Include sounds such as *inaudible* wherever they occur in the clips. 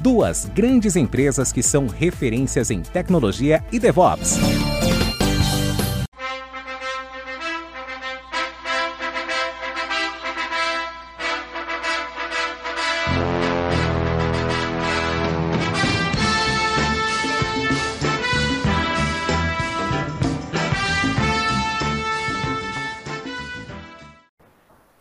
duas grandes empresas que são referências em tecnologia e DevOps.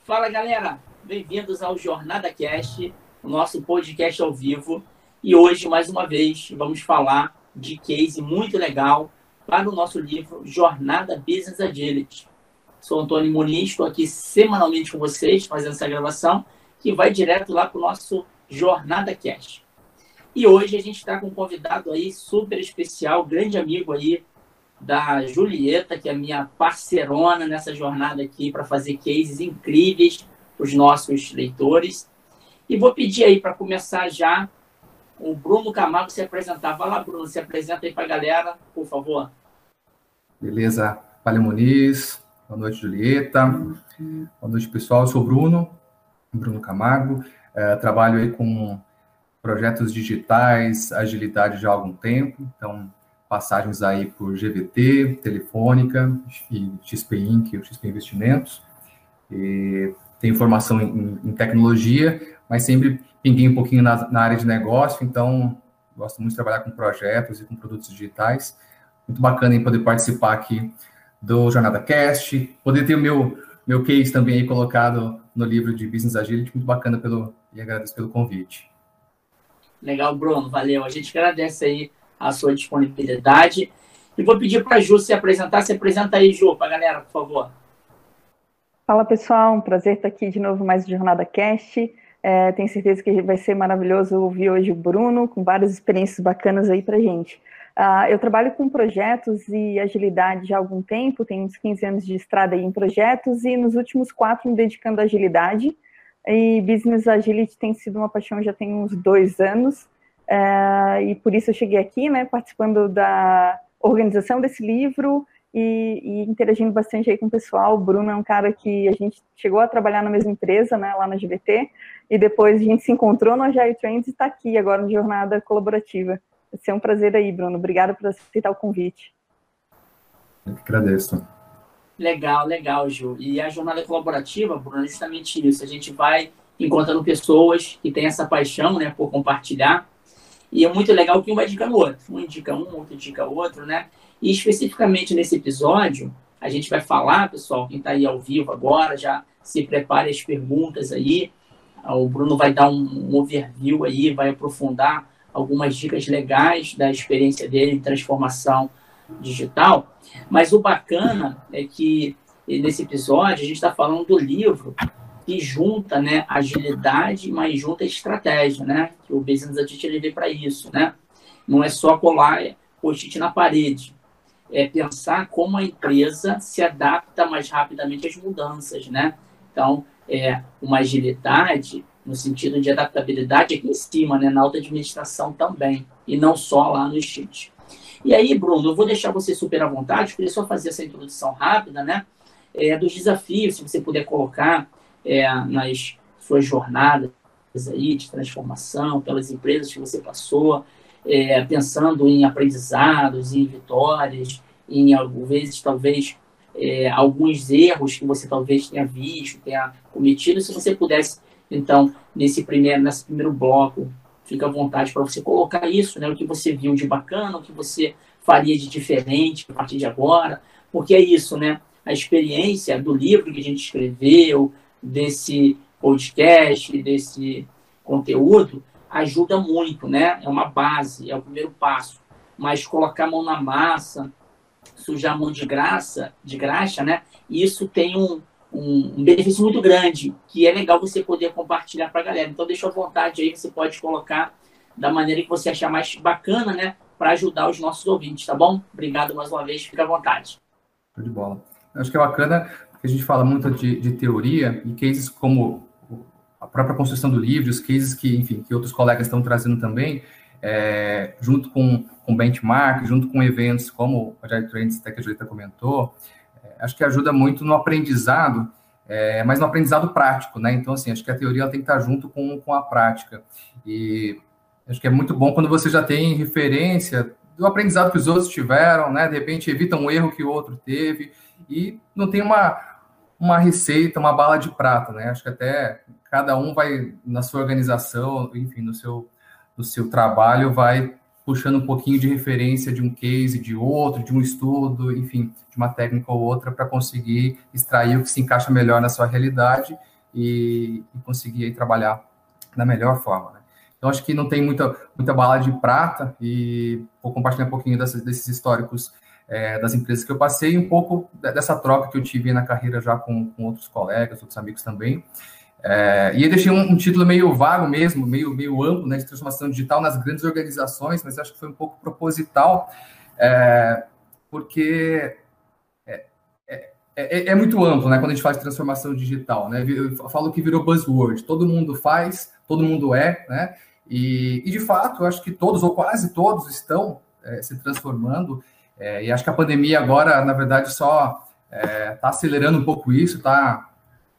Fala galera, bem-vindos ao Jornada Cast nosso podcast ao vivo. E hoje, mais uma vez, vamos falar de case muito legal para o nosso livro Jornada Business Agility. Sou Antônio Muniz, estou aqui semanalmente com vocês, fazendo essa gravação, que vai direto lá para o nosso Jornada Cast. E hoje a gente está com um convidado aí super especial, grande amigo aí da Julieta, que é minha parceirona nessa jornada aqui para fazer cases incríveis para os nossos leitores. E vou pedir aí para começar já o Bruno Camargo se apresentar. Vai lá, Bruno, se apresenta aí para a galera, por favor. Beleza. Valeu, Muniz. Boa noite, Julieta. Boa noite, pessoal. Eu sou o Bruno, Bruno Camargo. É, trabalho aí com projetos digitais, agilidade já há algum tempo. Então, passagens aí por GVT, Telefônica e XP Inc., o XP Investimentos. E tenho formação em, em tecnologia, mas sempre pinguei um pouquinho na, na, área de negócio, então gosto muito de trabalhar com projetos e com produtos digitais. Muito bacana em poder participar aqui do Jornada Cast, poder ter o meu, meu case também aí colocado no livro de Business Agility, muito bacana pelo, e agradeço pelo convite. Legal, Bruno, valeu. A gente agradece aí a sua disponibilidade. E vou pedir para a Ju se apresentar. Se apresenta aí, Ju, para a galera, por favor. Fala, pessoal. Um prazer estar aqui de novo mais Jornada Cast. É, tenho certeza que vai ser maravilhoso ouvir hoje o Bruno, com várias experiências bacanas aí para gente. Uh, eu trabalho com projetos e agilidade já há algum tempo, tenho uns 15 anos de estrada em projetos e nos últimos quatro me dedicando à agilidade. E Business Agility tem sido uma paixão já tem uns dois anos, uh, e por isso eu cheguei aqui, né, participando da organização desse livro e, e, interagindo bastante aí com o pessoal. O Bruno é um cara que a gente chegou a trabalhar na mesma empresa, né, lá na GVT, e depois a gente se encontrou no Agile Trends e está aqui agora na jornada colaborativa. Vai ser um prazer aí, Bruno. Obrigada por aceitar o convite. Eu que agradeço. Legal, legal, Ju. E a jornada colaborativa, Bruno, é justamente isso. A gente vai encontrando pessoas que têm essa paixão, né, por compartilhar. E é muito legal que um vai indicando o outro. Um indica um, outro indica outro, né? E especificamente nesse episódio, a gente vai falar, pessoal, quem está aí ao vivo agora, já se prepare as perguntas aí. O Bruno vai dar um overview aí, vai aprofundar algumas dicas legais da experiência dele em transformação digital. Mas o bacana é que nesse episódio a gente está falando do livro que junta né, agilidade, mas junta estratégia, né? Que o Business Agility ele veio para isso, né? Não é só colar post-it na parede é pensar como a empresa se adapta mais rapidamente às mudanças, né? Então, é uma agilidade no sentido de adaptabilidade aqui em cima, né? Na alta administração também, e não só lá no Instituto. E aí, Bruno, eu vou deixar você super à vontade, queria só fazer essa introdução rápida, né? É, dos desafios, se você puder colocar é, nas suas jornadas aí de transformação, pelas empresas que você passou, é, pensando em aprendizados, em vitórias, em algumas vezes talvez é, alguns erros que você talvez tenha visto, tenha cometido. Se você pudesse, então, nesse primeiro, nesse primeiro bloco, fica à vontade para você colocar isso, né? O que você viu de bacana, o que você faria de diferente a partir de agora, porque é isso, né? A experiência do livro que a gente escreveu, desse podcast, desse conteúdo, ajuda muito, né? É uma base, é o primeiro passo. mas colocar a mão na massa, sujar a mão de graça, de graxa, né? Isso tem um, um, benefício muito grande, que é legal você poder compartilhar para a galera. Então, deixa à vontade aí, você pode colocar da maneira que você achar mais bacana, né? Para ajudar os nossos ouvintes, tá bom? Obrigado mais uma vez, fica à vontade. De bola. Acho que é bacana, porque a gente fala muito de, de teoria e cases como a própria construção do livro, os cases que, enfim, que outros colegas estão trazendo também, é, junto com, com benchmark, junto com eventos como o Agile Trends que a Julieta comentou, é, acho que ajuda muito no aprendizado, é, mas no aprendizado prático, né? Então, assim, acho que a teoria tem que estar junto com, com a prática. E acho que é muito bom quando você já tem referência do aprendizado que os outros tiveram, né? De repente evita um erro que o outro teve e não tem uma, uma receita, uma bala de prata, né? Acho que até cada um vai na sua organização, enfim, no seu do seu trabalho vai puxando um pouquinho de referência de um case, de outro, de um estudo, enfim, de uma técnica ou outra para conseguir extrair o que se encaixa melhor na sua realidade e, e conseguir aí, trabalhar da melhor forma. Né? Então, acho que não tem muita, muita bala de prata e vou compartilhar um pouquinho dessas, desses históricos é, das empresas que eu passei um pouco dessa troca que eu tive na carreira já com, com outros colegas, outros amigos também. É, e eu deixei um, um, título meio vago mesmo, meio, meio amplo, né, de transformação digital nas grandes organizações, mas acho que foi um pouco proposital, é, porque é, é, é, é, muito amplo, né, quando a gente fala de transformação digital, né, eu falo que virou buzzword, todo mundo faz, todo mundo é, né, e, e de fato, acho que todos, ou quase todos, estão é, se transformando, e acho que a pandemia agora, na verdade, só está acelerando um pouco isso, está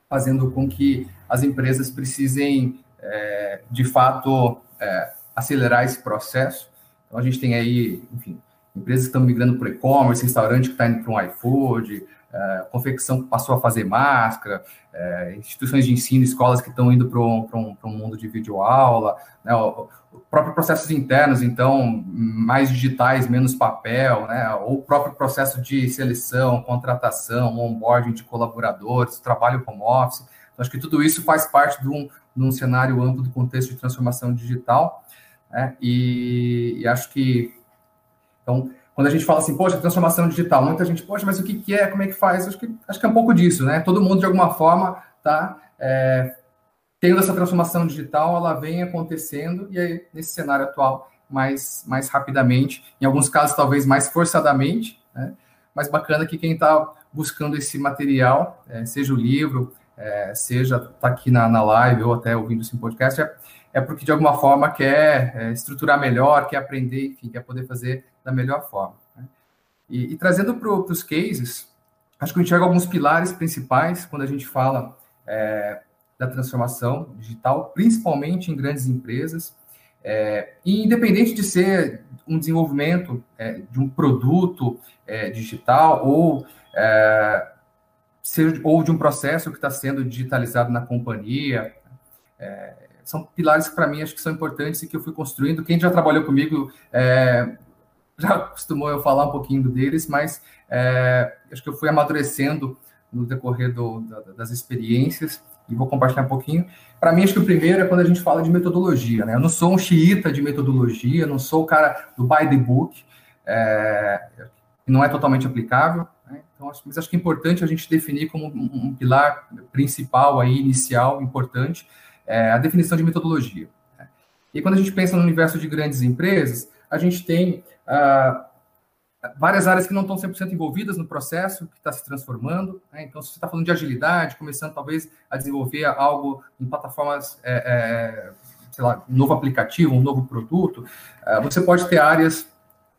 fazendo com que as empresas precisem, é, de fato, é, acelerar esse processo. Então, a gente tem aí, enfim, empresas que estão migrando para o e-commerce, restaurante que está indo para um iFood, é, confecção que passou a fazer máscara, é, instituições de ensino, escolas que estão indo para um, um, um, mundo de videoaula, né, o próprio processos internos, então, mais digitais, menos papel, né, ou o próprio processo de seleção, contratação, onboarding de colaboradores, trabalho home office. Acho que tudo isso faz parte de um, de um cenário amplo do contexto de transformação digital, né? e, e, acho que, então, quando a gente fala assim, poxa, transformação digital, muita gente, poxa, mas o que, que é, como é que faz? Acho que, acho que é um pouco disso, né? Todo mundo, de alguma forma, está é, tendo essa transformação digital, ela vem acontecendo, e aí, nesse cenário atual, mais, mais rapidamente, em alguns casos, talvez mais forçadamente, né? Mas bacana que quem está buscando esse material, é, seja o livro, é, seja tá aqui na, na live ou até ouvindo esse podcast, é, é porque de alguma forma quer é, estruturar melhor, quer aprender, enfim, quer poder fazer da melhor forma. Né? E, e, trazendo para os cases, acho que eu enxergo alguns pilares principais quando a gente fala é, da transformação digital, principalmente em grandes empresas. É, e independente de ser um desenvolvimento é, de um produto digital ou seja, ou de um processo que está sendo digitalizado na companhia. É, são pilares que, para mim, acho que são importantes e que eu fui construindo. Quem já trabalhou comigo é, *laughs* já costumou eu falar um pouquinho deles, mas é, acho que eu fui amadurecendo no decorrer do, da, das experiências e vou compartilhar um pouquinho. Para mim, acho que o primeiro é quando a gente fala de metodologia. Né? Eu não sou um xiita de metodologia, não sou o cara do by the book, é, não é totalmente aplicável. Então, acho, mas acho que é importante a gente definir como um, um pilar principal aí, inicial, importante, é a definição de metodologia. Né? E quando a gente pensa no universo de grandes empresas, a gente tem ah, várias áreas que não estão 100% envolvidas no processo que está se transformando. Né? Então, se você está falando de agilidade, começando talvez a desenvolver algo em plataformas, é, é, sei lá, um novo aplicativo, um novo produto, é, você pode ter áreas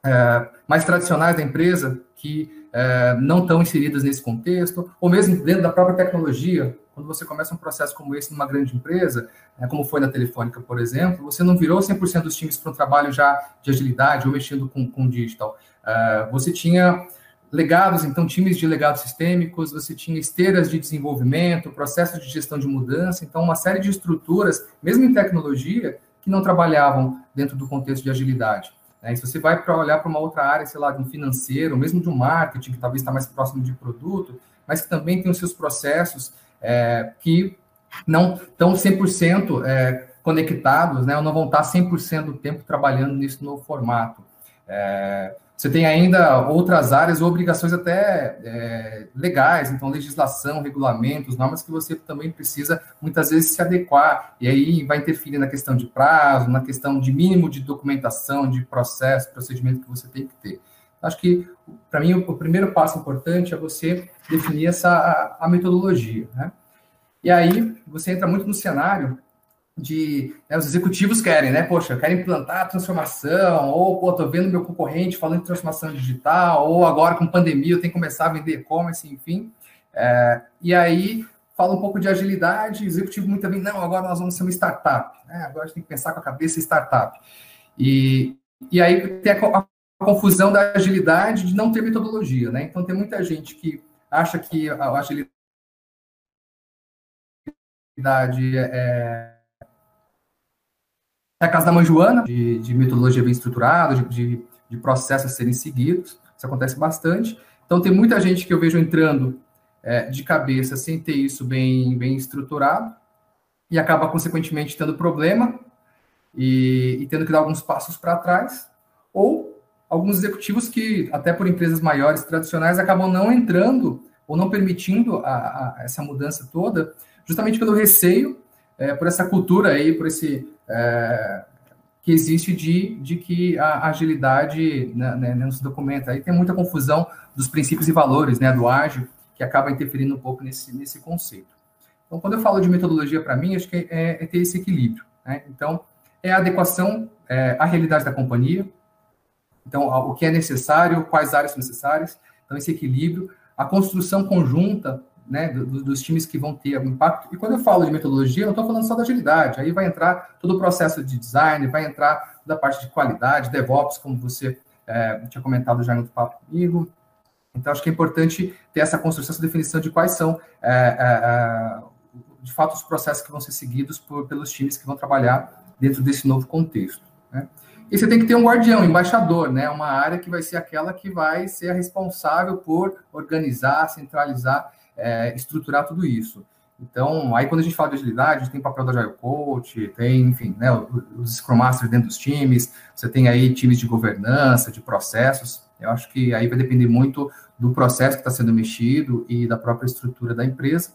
é, mais tradicionais da empresa que é, não estão inseridas nesse contexto, ou mesmo dentro da própria tecnologia, quando você começa um processo como esse numa grande empresa, é, como foi na Telefônica, por exemplo, você não virou 100% dos times para um trabalho já de agilidade ou mexendo com, com digital. É, você tinha legados, então, times de legados sistêmicos, você tinha esteiras de desenvolvimento, processos de gestão de mudança, então, uma série de estruturas, mesmo em tecnologia, que não trabalhavam dentro do contexto de agilidade. Né? E se você vai para olhar para uma outra área, sei lá, de um financeiro, mesmo de um marketing, que talvez está mais próximo de produto, mas que também tem os seus processos é, que não estão 100% é, conectados, né, ou não vão estar 100% do tempo trabalhando nisso no formato. É, você tem ainda outras áreas ou obrigações até é, legais, então legislação, regulamentos, normas que você também precisa muitas vezes se adequar, e aí vai interferir na questão de prazo, na questão de mínimo de documentação, de processo, procedimento que você tem que ter. Acho que, para mim, o primeiro passo importante é você definir essa, a, a metodologia, né? E aí, você entra muito no cenário de né, os executivos querem, né? Poxa, querem implantar a transformação, ou pô, tô vendo meu concorrente falando de transformação digital, ou agora com pandemia eu tenho que começar a vender e-commerce, enfim. É, e aí fala um pouco de agilidade, executivo muito bem, não, agora nós vamos ser uma startup, né? Agora a gente tem que pensar com a cabeça startup. E, e aí tem a, a confusão da agilidade de não ter metodologia, né? Então tem muita gente que acha que a agilidade é é a casa da mãe Joana, de, de metodologia bem estruturada, de, de, de, processos a serem seguidos. Isso acontece bastante. Então, tem muita gente que eu vejo entrando é, de cabeça sem ter isso bem, bem estruturado e acaba, consequentemente, tendo problema e, e tendo que dar alguns passos para trás. Ou alguns executivos que, até por empresas maiores, tradicionais, acabam não entrando ou não permitindo a, a, essa mudança toda, justamente pelo receio, é, por essa cultura aí, por esse é, que existe de, de que a agilidade né, né, não se documenta. Aí tem muita confusão dos princípios e valores né, do ágil, que acaba interferindo um pouco nesse, nesse conceito. Então, quando eu falo de metodologia, para mim, acho que é, é, ter esse equilíbrio. Né? Então, é a adequação é, à realidade da companhia, então, o que é necessário, quais áreas são necessárias, então, esse equilíbrio, a construção conjunta né, dos times que vão ter impacto. E quando eu falo de metodologia, eu não estou falando só da agilidade, aí vai entrar todo o processo de design, vai entrar toda a parte de qualidade, DevOps, como você é, tinha comentado já no papo comigo. Então, acho que é importante ter essa construção, essa definição de quais são, é, é, é, de fato, os processos que vão ser seguidos por, pelos times que vão trabalhar dentro desse novo contexto. Né? E você tem que ter um guardião, um embaixador, né? uma área que vai ser aquela que vai ser a responsável por organizar, centralizar é, estruturar tudo isso. Então, aí quando a gente fala de agilidade, tem papel da Agile Coach, tem, enfim, né, os Scrum Masters dentro dos times, você tem aí times de governança, de processos. Eu acho que aí vai depender muito do processo que está sendo mexido e da própria estrutura da empresa.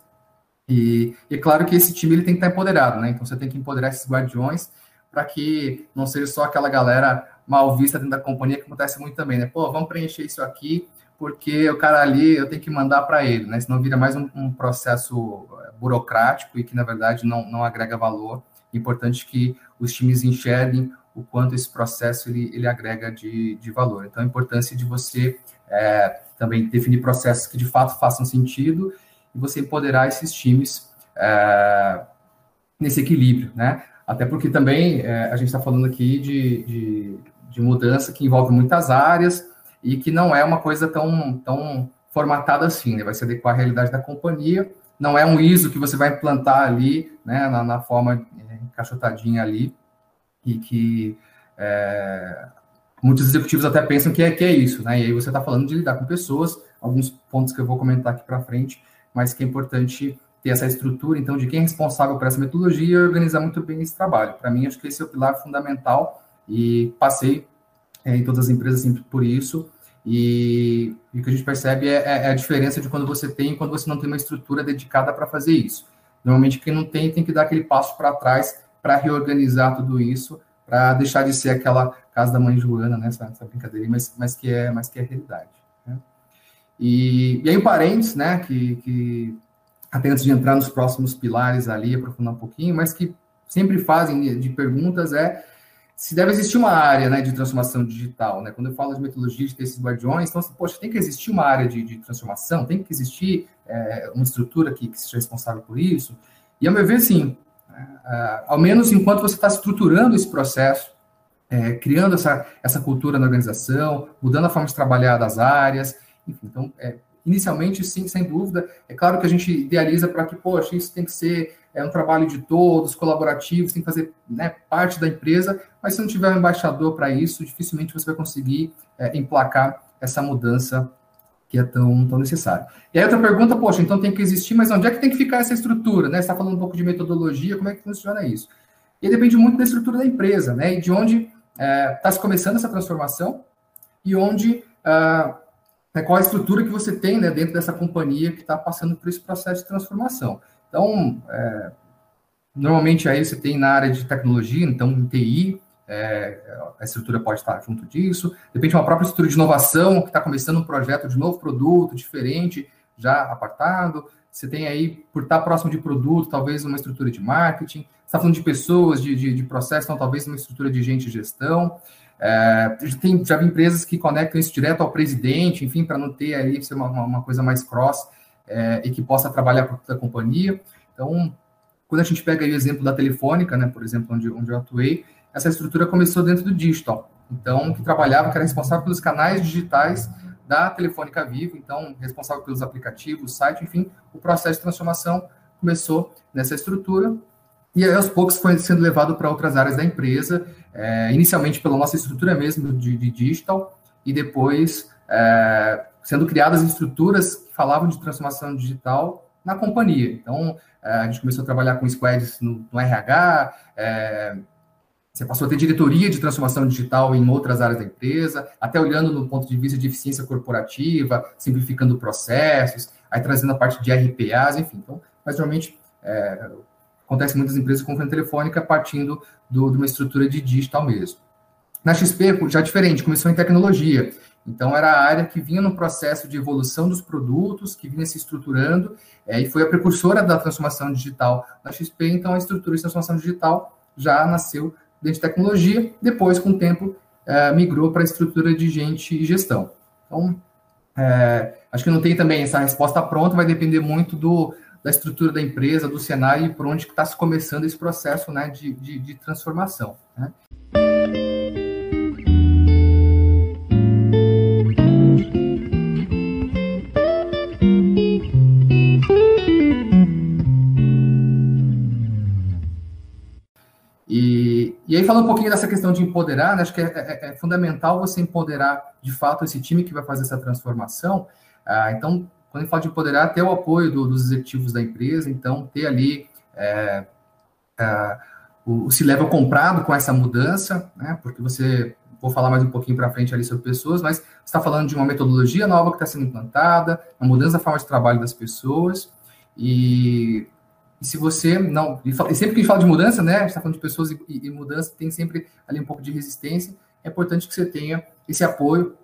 E, é claro que esse time ele tem que estar empoderado, né? Então você tem que empoderar esses guardiões para que não seja só aquela galera mal vista dentro da companhia que acontece muito também, né? Pô, vamos preencher isso aqui porque o cara ali eu tenho que mandar para ele, né? Senão vira mais um, um, processo eh, burocrático e que, na verdade, não, não agrega valor. Importante que os times enxerguem o quanto esse processo ele, ele agrega de, de valor. Então, a importância de você é, também definir processos que de fato façam sentido e você empoderar esses times é, nesse equilíbrio, né? Até porque também é, a gente está falando aqui de, de, de mudança que envolve muitas áreas, e que não é uma coisa tão, tão formatada assim, né? Vai se adequar à realidade da companhia. Não é um ISO que você vai implantar ali, né, na, na forma é, encaixotadinha ali, e que é, muitos executivos até pensam que é, que é isso, né? E aí você está falando de lidar com pessoas, alguns pontos que eu vou comentar aqui para frente, mas que é importante ter essa estrutura, então, de quem é responsável por essa metodologia e organizar muito bem esse trabalho. Para mim, acho que esse é o pilar fundamental e passei é, em todas as empresas sempre por isso. E, e o que a gente percebe é, é, é, a diferença de quando você tem e quando você não tem uma estrutura dedicada para fazer isso. Normalmente, quem não tem, tem que dar aquele passo para trás para reorganizar tudo isso, para deixar de ser aquela casa da mãe Joana, né, essa, essa brincadeira, mas, mas, que é, mas que é realidade. Né? E, e aí, o parênteses, né, que, que até antes de entrar nos próximos pilares ali, aprofundar um pouquinho, mas que sempre fazem de perguntas é se deve existir uma área né, de transformação digital, né? Quando eu falo de metodologia de esses guardiões, então, assim, poxa, tem que existir uma área de, de transformação, tem que existir é, uma estrutura que, que, seja responsável por isso. E, ao meu ver, sim, é, ao menos enquanto você está estruturando esse processo, é, criando essa, essa cultura na organização, mudando a forma de trabalhar das áreas, enfim, então, é, inicialmente, sim, sem dúvida, é claro que a gente idealiza para que, poxa, isso tem que ser é um trabalho de todos, colaborativo, tem que fazer né, parte da empresa, mas se não tiver um embaixador para isso, dificilmente você vai conseguir é, emplacar essa mudança que é tão, tão necessária. E aí outra pergunta, poxa, então tem que existir, mas onde é que tem que ficar essa estrutura? Né? Você está falando um pouco de metodologia, como é que funciona isso? E depende muito da estrutura da empresa, né? E de onde está é, se começando essa transformação, e onde uh, qual a estrutura que você tem né, dentro dessa companhia que está passando por esse processo de transformação. Então, é, normalmente aí você tem na área de tecnologia, então TI, é, a estrutura pode estar junto disso. Depende de uma própria estrutura de inovação que está começando um projeto de novo produto, diferente, já apartado. Você tem aí, por estar próximo de produto, talvez uma estrutura de marketing. Você está falando de pessoas, de, de, de processo, então talvez uma estrutura de gente de gestão. É, tem, já vi empresas que conectam isso direto ao presidente, enfim, para não ter aí ser uma, uma coisa mais cross é, e que possa trabalhar para a companhia. Então, quando a gente pega o exemplo da Telefônica, né, por exemplo, onde, onde eu atuei, essa estrutura começou dentro do digital. Então, que trabalhava, que era responsável pelos canais digitais da Telefônica Vivo, então, responsável pelos aplicativos, site, enfim, o processo de transformação começou nessa estrutura e aí, aos poucos foi sendo levado para outras áreas da empresa, é, inicialmente pela nossa estrutura mesmo de, de digital, e depois é, sendo criadas estruturas que falavam de transformação digital na companhia. Então, é, a gente começou a trabalhar com squads no, no RH, é, você passou a ter diretoria de transformação digital em outras áreas da empresa, até olhando no ponto de vista de eficiência corporativa, simplificando processos, aí trazendo a parte de RPAs, enfim. Então, mas normalmente é, acontece muitas empresas com telefônica partindo do, de uma estrutura de digital mesmo. Na XP, já diferente, começou em tecnologia. Então, era a área que vinha no processo de evolução dos produtos, que vinha se estruturando, é, e foi a precursora da transformação digital na XP. Então, a estrutura de transformação digital já nasceu dentro de tecnologia, depois, com o tempo, é, migrou para a estrutura de gente e gestão. Então, é, acho que não tem também essa resposta pronta, vai depender muito do, da estrutura da empresa, do cenário e por onde está se começando esse processo né, de, de, de transformação. Né? Falando um pouquinho dessa questão de empoderar, né, acho que é, é, é, fundamental você empoderar de fato esse time que vai fazer essa transformação. Ah, então, quando a gente fala de empoderar, ter o apoio do, dos executivos da empresa, então ter ali é, é, o, o C-Level comprado com essa mudança, né, porque você, vou falar mais um pouquinho para frente ali sobre pessoas, mas você está falando de uma metodologia nova que está sendo implantada, uma mudança da forma de trabalho das pessoas, e, e se você não, e sempre que a gente fala de mudança, né, a gente está falando de pessoas e, e, mudança, tem sempre ali um pouco de resistência, é importante que você tenha esse apoio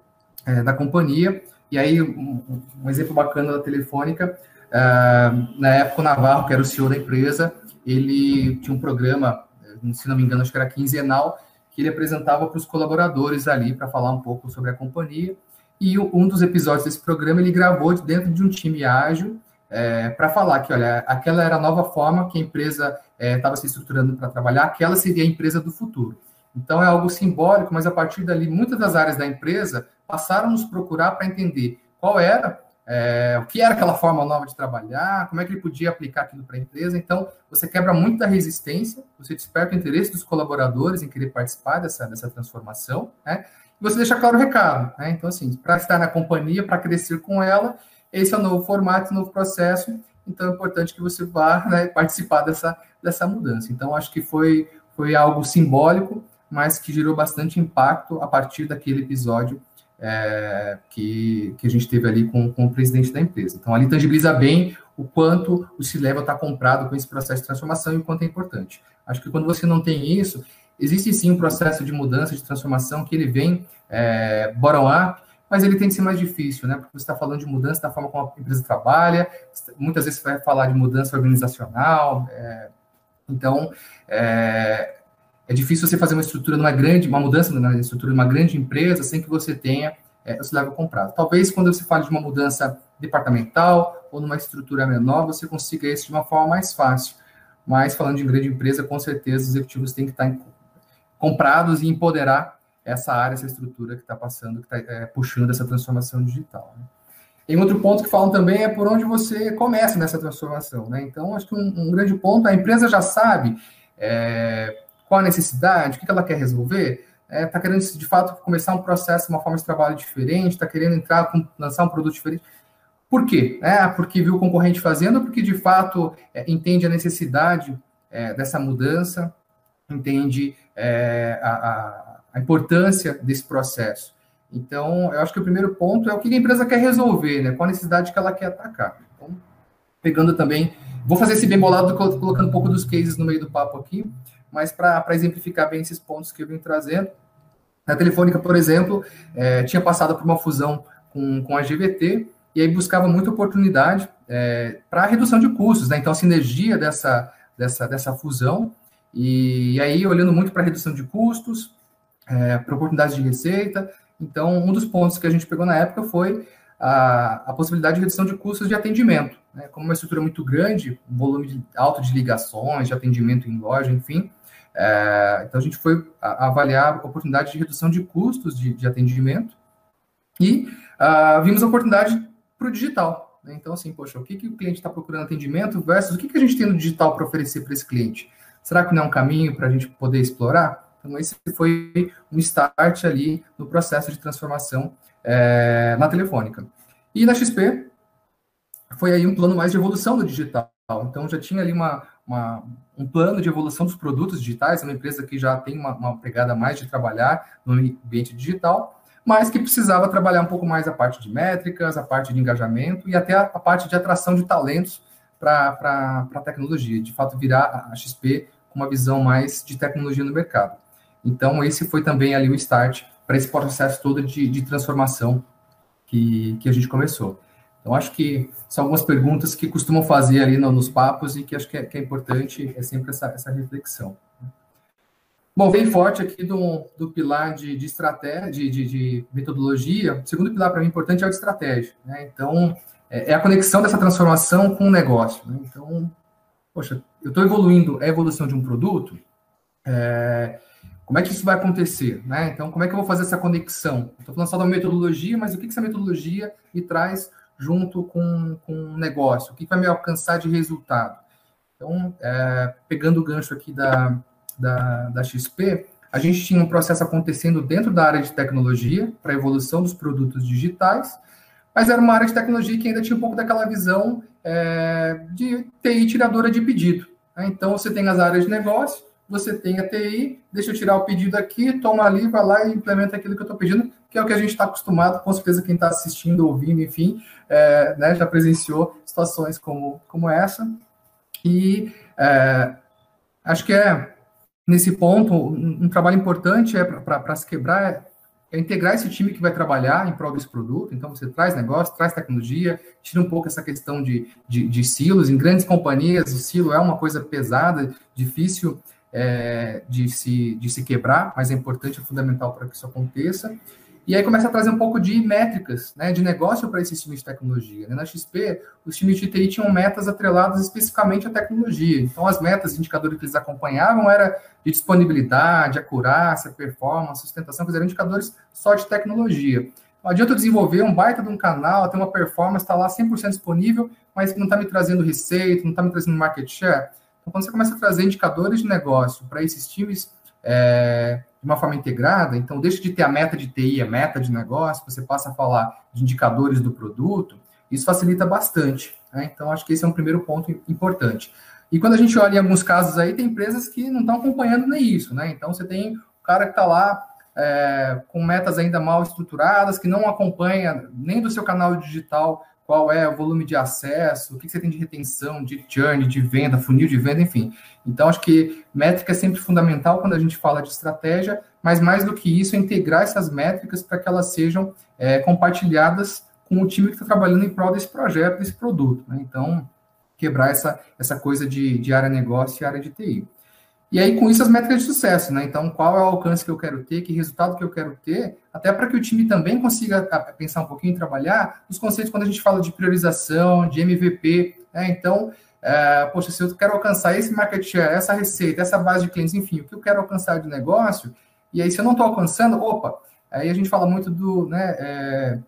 é, da companhia, e aí, um, um exemplo bacana da Telefônica, uh, na época o Navarro, que era o CEO da empresa, ele tinha um programa, se não me engano, acho que era quinzenal, que ele apresentava para os colaboradores ali para falar um pouco sobre a companhia. E um dos episódios desse programa ele gravou dentro de um time ágil é, para falar que, olha, aquela era a nova forma que a empresa estava é, se estruturando para trabalhar, aquela seria a empresa do futuro. Então é algo simbólico, mas a partir dali, muitas das áreas da empresa passaram a nos procurar para entender qual era, é, o que era aquela forma nova de trabalhar, como é que ele podia aplicar aquilo para a empresa. Então, você quebra muito resistência, você desperta o interesse dos colaboradores em querer participar dessa, dessa transformação, né? E você deixa claro o recado, né? Então, assim, para estar na companhia, para crescer com ela, esse é o novo formato, novo processo. Então, é importante que você vá né, participar dessa, dessa mudança. Então, acho que foi, foi algo simbólico, mas que gerou bastante impacto a partir daquele episódio é, que, que a gente teve ali com, com o presidente da empresa. Então, ali tangibiliza bem o quanto o C-Level está comprado com esse processo de transformação e o quanto é importante. Acho que quando você não tem isso, existe sim um processo de mudança, de transformação, que ele vem é, bottom-up, mas ele tem que ser mais difícil, né? Porque você está falando de mudança da forma como a empresa trabalha, muitas vezes você vai falar de mudança organizacional, é, então é, é difícil você fazer uma estrutura numa grande, uma mudança na estrutura de uma grande empresa sem que você tenha é, level comprado. Talvez quando você fale de uma mudança departamental ou numa estrutura menor, você consiga isso de uma forma mais fácil. Mas falando de grande empresa, com certeza os executivos têm que estar comprados e empoderar essa área, essa estrutura que está passando, que está é, puxando essa transformação digital. Né? Em outro ponto que falam também é por onde você começa nessa transformação. Né? Então, acho que um, um grande ponto, a empresa já sabe é, qual a necessidade, o que ela quer resolver, está é, tá querendo, de fato, começar um processo, uma forma de trabalho diferente, está querendo entrar, lançar um produto diferente. Por quê? É, porque viu o concorrente fazendo, porque, de fato, é, entende a necessidade é, dessa mudança, entende é, a, a, importância desse processo. Então, eu acho que o primeiro ponto é o que a empresa quer resolver, né? Qual a necessidade que ela quer atacar. Então, pegando também, vou fazer esse bem bolado colocando um pouco dos cases no meio do papo aqui, mas para exemplificar bem esses pontos que eu vim trazendo. A Telefônica, por exemplo, é, tinha passado por uma fusão com, com a GVT e aí buscava muita oportunidade é, para redução de custos, né? Então, a sinergia dessa, dessa, dessa fusão e, e aí olhando muito para redução de custos, é, para oportunidades de receita. Então, um dos pontos que a gente pegou na época foi a, a possibilidade de redução de custos de atendimento. Né? Como uma estrutura muito grande, um volume de, alto de ligações, de atendimento em loja, enfim, é, então, a gente foi avaliar a oportunidade de redução de custos de, de atendimento e uh, vimos a oportunidade para o digital. Né? Então, assim, poxa, o que, que o cliente está procurando atendimento versus o que, que a gente tem no digital para oferecer para esse cliente? Será que não é um caminho para a gente poder explorar? Então, esse foi um start ali no processo de transformação é, na Telefônica. E na XP, foi aí um plano mais de evolução do digital. Então, já tinha ali uma, uma, um plano de evolução dos produtos digitais, uma empresa que já tem uma, uma pegada mais de trabalhar no ambiente digital, mas que precisava trabalhar um pouco mais a parte de métricas, a parte de engajamento e até a, a parte de atração de talentos para a tecnologia, de fato virar a XP com uma visão mais de tecnologia no mercado. Então, esse foi também ali o start para esse processo todo de, de transformação que, que a gente começou. Então, acho que são algumas perguntas que costumam fazer ali no, nos papos e que acho que é, que é, importante, é sempre essa, essa reflexão. Bom, vem forte aqui do, do pilar de, de estratégia, de, de, de, metodologia. O segundo pilar para mim importante é o de estratégia. Né? Então, é, é, a conexão dessa transformação com o negócio. Né? Então, poxa, eu estou evoluindo, é a evolução de um produto? É, como é que isso vai acontecer? Né? Então, como é que eu vou fazer essa conexão? Estou falando só da metodologia, mas o que, que essa metodologia me traz junto com, com um negócio? O que vai me alcançar de resultado? Então, é, pegando o gancho aqui da, da, da XP, a gente tinha um processo acontecendo dentro da área de tecnologia para a evolução dos produtos digitais, mas era uma área de tecnologia que ainda tinha um pouco daquela visão é, de TI tiradora de pedido. Né? Então, você tem as áreas de negócio, você tem a TI, deixa eu tirar o pedido aqui, toma ali, vai lá e implementa aquilo que eu estou pedindo, que é o que a gente está acostumado, com certeza quem está assistindo, ouvindo, enfim, é, né, já presenciou situações como, como essa. E é, acho que é, nesse ponto, um, um trabalho importante é para se quebrar, é integrar esse time que vai trabalhar em prol desse produto. Então, você traz negócio, traz tecnologia, tira um pouco essa questão de, de, de silos. Em grandes companhias, o silo é uma coisa pesada, difícil é, de, se, de se quebrar, mas é importante, é fundamental para que isso aconteça. E aí começa a trazer um pouco de métricas, né, de negócio para esses times de tecnologia. Né? Na XP, os times de TI tinham metas atreladas especificamente à tecnologia. Então, as metas, indicadores que eles acompanhavam era de disponibilidade, acurácia, performance, sustentação, que eram indicadores só de tecnologia. Não adianta eu desenvolver um baita de um canal, ter uma performance, está lá 100% disponível, mas não está me trazendo receita, não está me trazendo market share. Então, quando você começa a trazer indicadores de negócio para esses times é, de uma forma integrada, então deixa de ter a meta de TI, a meta de negócio, você passa a falar de indicadores do produto, isso facilita bastante. Né? Então, acho que esse é um primeiro ponto importante. E quando a gente olha em alguns casos aí, tem empresas que não estão acompanhando nem isso, né? Então, você tem o cara que está lá é, com metas ainda mal estruturadas, que não acompanha nem do seu canal digital qual é o volume de acesso, o que você tem de retenção, de churn, de venda, funil de venda, enfim. Então, acho que métrica é sempre fundamental quando a gente fala de estratégia, mas mais do que isso, é integrar essas métricas para que elas sejam é, compartilhadas com o time que está trabalhando em prol desse projeto, desse produto. Né? Então, quebrar essa, essa coisa de, de área negócio e área de TI. E aí, com isso, as métricas de sucesso, né? Então, qual é o alcance que eu quero ter, que resultado que eu quero ter, até para que o time também consiga pensar um pouquinho e trabalhar os conceitos quando a gente fala de priorização, de MVP, né? Então, é, poxa, se eu quero alcançar esse market share, essa receita, essa base de clientes, enfim, o que eu quero alcançar de negócio, e aí se eu não estou alcançando, opa, aí a gente fala muito do, né, é,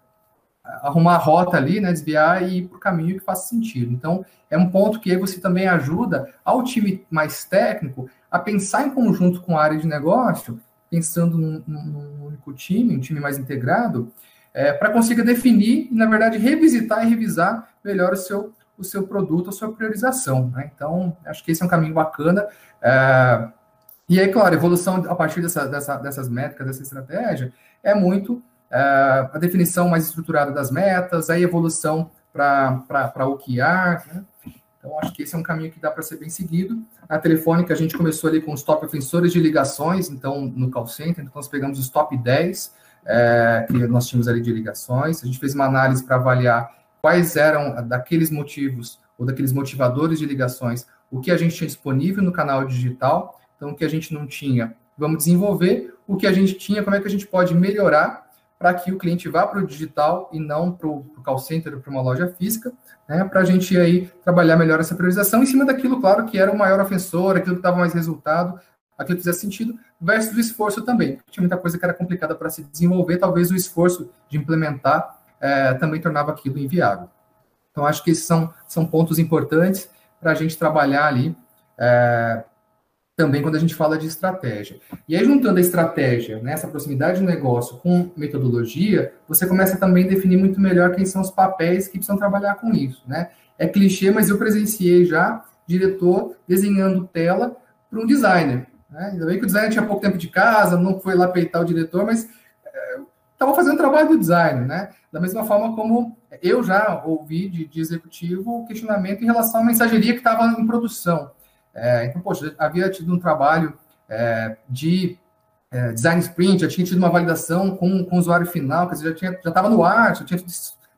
arrumar a rota ali, né, desviar e ir para o caminho que faça sentido. Então, é um ponto que aí você também ajuda ao time mais técnico a pensar em conjunto com a área de negócio, pensando num, num único time, um time mais integrado, é, para conseguir definir e, na verdade, revisitar e revisar melhor o seu, o seu produto, a sua priorização. Né? Então, acho que esse é um caminho bacana. É, e aí, claro, a evolução a partir dessa, dessa, dessas métricas, dessa estratégia, é muito uh, a definição mais estruturada das metas, a evolução para OKR, né? Então, acho que esse é um caminho que dá para ser bem seguido. A telefônica, a gente começou ali com os top ofensores de ligações, então, no call center, então nós pegamos os top 10 é, que nós tínhamos ali de ligações, a gente fez uma análise para avaliar quais eram daqueles motivos ou daqueles motivadores de ligações, o que a gente tinha disponível no canal digital, então o que a gente não tinha, vamos desenvolver, o que a gente tinha, como é que a gente pode melhorar para que o cliente vá para o digital e não para o call center para uma loja física, né, para a gente aí trabalhar melhor essa priorização em cima daquilo, claro, que era o maior ofensor, aquilo que dava mais resultado, aquilo que fizesse sentido, versus o esforço também. Tinha muita coisa que era complicada para se desenvolver, talvez o esforço de implementar é, também tornava aquilo inviável. Então, acho que esses são, são pontos importantes para a gente trabalhar ali é, também quando a gente fala de estratégia. E aí, juntando a estratégia, né, proximidade do negócio com metodologia, você começa também a definir muito melhor quem são os papéis que precisam trabalhar com isso. Né? É clichê, mas eu presenciei já diretor desenhando tela para um designer. Né? Ainda bem que o designer tinha pouco tempo de casa, não foi lá peitar o diretor, mas estava é, fazendo trabalho do design, né? Da mesma forma como eu já ouvi de, de executivo questionamento em relação à mensageria que estava em produção. É, então, poxa, havia tido um trabalho é, de é, design sprint, já tinha tido uma validação com, com o usuário final, quer dizer, já estava no ar, já tinha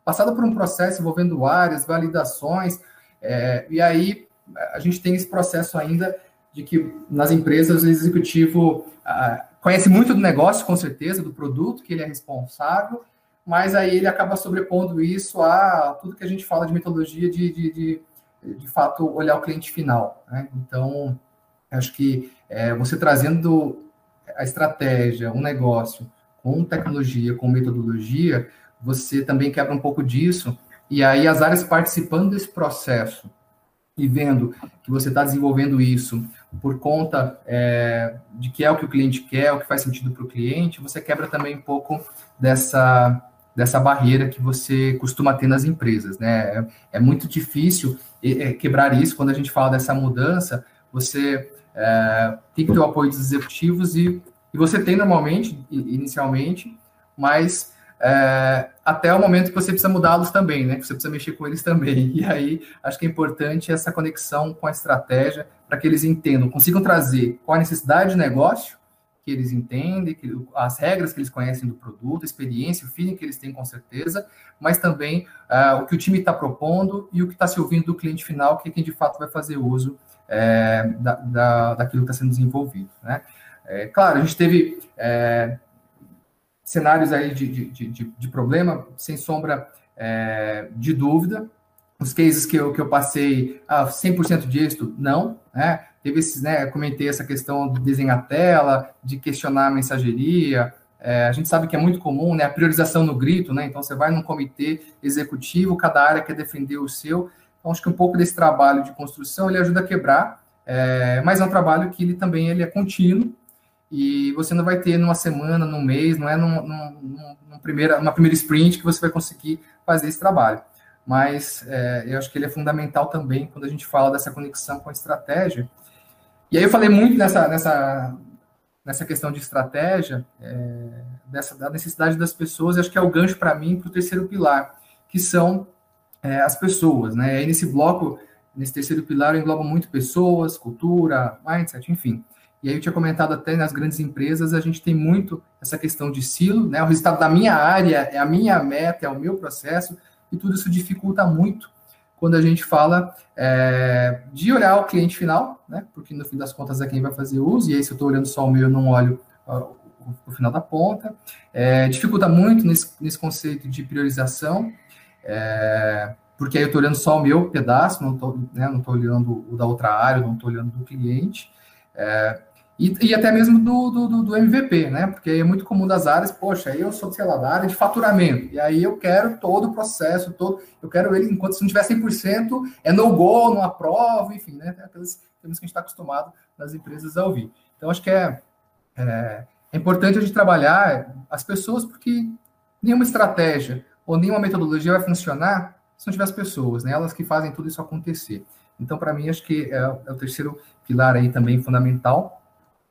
passado por um processo envolvendo áreas, validações, é, e aí a gente tem esse processo ainda de que nas empresas o executivo ah, conhece muito do negócio, com certeza, do produto que ele é responsável, mas aí ele acaba sobrepondo isso a tudo que a gente fala de metodologia de, de, de, de fato, olhar o cliente final. Né? Então, acho que é, você trazendo a estratégia, um negócio com tecnologia, com metodologia, você também quebra um pouco disso, e aí as áreas participando desse processo e vendo que você está desenvolvendo isso por conta é, de que é o que o cliente quer, o que faz sentido para o cliente, você quebra também um pouco dessa, dessa barreira que você costuma ter nas empresas, né? É, é muito difícil quebrar isso quando a gente fala dessa mudança. Você é, tem que ter o apoio dos executivos e, e você tem normalmente, inicialmente, mas é, até o momento que você precisa mudá-los também, né? Que você precisa mexer com eles também. E aí, acho que é importante essa conexão com a estratégia para que eles entendam, consigam trazer qual a necessidade de negócio que eles entendem, que, as regras que eles conhecem do produto, a experiência, o feeling que eles têm com certeza, mas também uh, o que o time está propondo e o que está se ouvindo do cliente final, que é quem de fato vai fazer uso é, da, da, daquilo que está sendo desenvolvido. Né? É, claro, a gente teve é, cenários aí de, de, de, de problema, sem sombra é, de dúvida. Os cases que eu, que eu passei, ah, 100% de êxito, não. Né? Teve esses, né, comentei essa questão de desenhar tela, de questionar a mensageria. É, a gente sabe que é muito comum, né, a priorização no grito, né? Então, você vai num comitê executivo, cada área quer defender o seu. Então, acho que um pouco desse trabalho de construção, ele ajuda a quebrar, é, mas é um trabalho que ele também ele é contínuo, e você não vai ter numa semana, num mês, não é num, num, num primeira, uma primeira sprint que você vai conseguir fazer esse trabalho. Mas é, eu acho que ele é fundamental também quando a gente fala dessa conexão com a estratégia. E aí eu falei muito nessa, nessa, nessa questão de estratégia, é, dessa, da necessidade das pessoas, e acho que é o gancho para mim para o terceiro pilar, que são é, as pessoas. Né? E aí nesse bloco, nesse terceiro pilar, eu englobo muito pessoas, cultura, mindset, enfim. E aí eu tinha comentado até nas grandes empresas, a gente tem muito essa questão de silo, né? O resultado da minha área, é a minha meta, é o meu processo, e tudo isso dificulta muito quando a gente fala é, de olhar o cliente final, né? Porque no fim das contas é quem vai fazer uso, e aí se eu estou olhando só o meu, eu não olho uh, o, final da ponta. É, dificulta muito nesse, nesse conceito de priorização, é, porque aí eu estou olhando só o meu pedaço, não estou né, não olhando o da outra área, não estou olhando do cliente. É, e, e até mesmo do, do, do, MVP, né? Porque é muito comum das áreas, poxa, eu sou, sei lá, da área de faturamento, e aí eu quero todo o processo, todo, eu quero ele, enquanto se não tiver 100%, é no-go, não aprova, enfim, né? Aquelas coisas que a gente está acostumado nas empresas a ouvir. Então, acho que é, é, é importante a gente trabalhar as pessoas, porque nenhuma estratégia ou nenhuma metodologia vai funcionar se não tiver as pessoas, né? Elas que fazem tudo isso acontecer. Então, para mim, acho que é, é o terceiro pilar aí também fundamental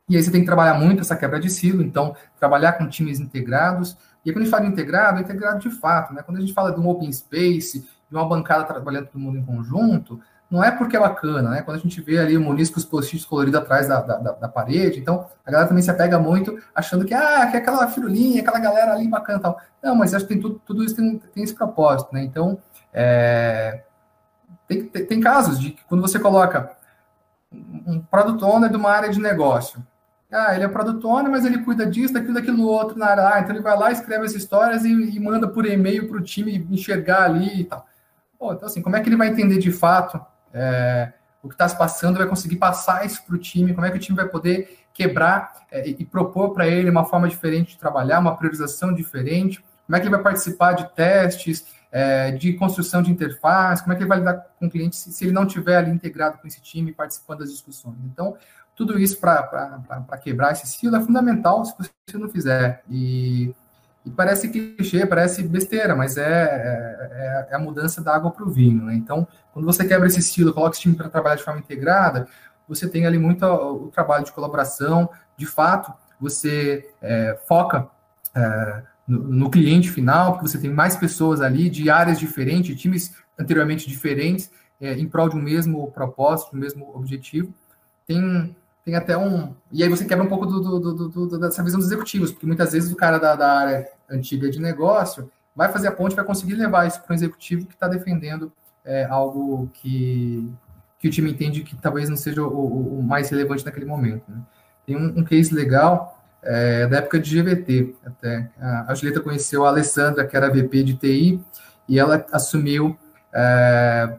E aí você tem que trabalhar muito essa quebra de silo, então trabalhar com times integrados. E aí, quando a gente fala integrado, é integrado de fato, né? Quando a gente fala de um open space, de uma bancada trabalhando todo mundo em conjunto, não é porque é bacana, né? Quando a gente vê ali o com os post-its coloridos atrás da, da, da, parede, então a galera também se apega muito, achando que, ah, que é aquela firulinha, aquela galera ali bacana e tal. Não, mas acho que tem tudo, tudo isso tem, tem esse propósito, né? Então, é, tem, tem, tem, casos de que quando você coloca um product owner de uma área de negócio, ah, ele é product owner, mas ele cuida disso, daquilo, daquilo outro na área, então ele vai lá, escreve as histórias e, e manda por e-mail para o time enxergar ali e tal. Pô, então, assim, como é que ele vai entender de fato é, o que está se passando, vai conseguir passar isso para o time, como é que o time vai poder quebrar é, e propor para ele uma forma diferente de trabalhar, uma priorização diferente, como é que ele vai participar de testes, é, de construção de interface, como é que ele vai lidar com o cliente se, se ele não estiver ali integrado com esse time, participando das discussões. Então, tudo isso para quebrar esse ciclo é fundamental se você não fizer. E e parece clichê, parece besteira, mas é, é, é a mudança da água para o vinho. Né? Então, quando você quebra esse estilo, coloca esse time para trabalhar de forma integrada, você tem ali muito o trabalho de colaboração. De fato, você é, foca é, no, no, cliente final, porque você tem mais pessoas ali de áreas diferentes, times anteriormente diferentes, é, em prol de um mesmo propósito, de um mesmo objetivo. Tem tem até um. E aí você quebra um pouco do, do, do, dessa visão dos executivos, porque muitas vezes o cara da, da, área antiga de negócio vai fazer a ponte, vai conseguir levar isso para um executivo que está defendendo é, algo que, que o time entende que talvez não seja o, o mais relevante naquele momento. Né? Tem um, um, case legal é, da época de GVT, até. A, Julieta conheceu a Alessandra, que era VP de TI, e ela assumiu. É,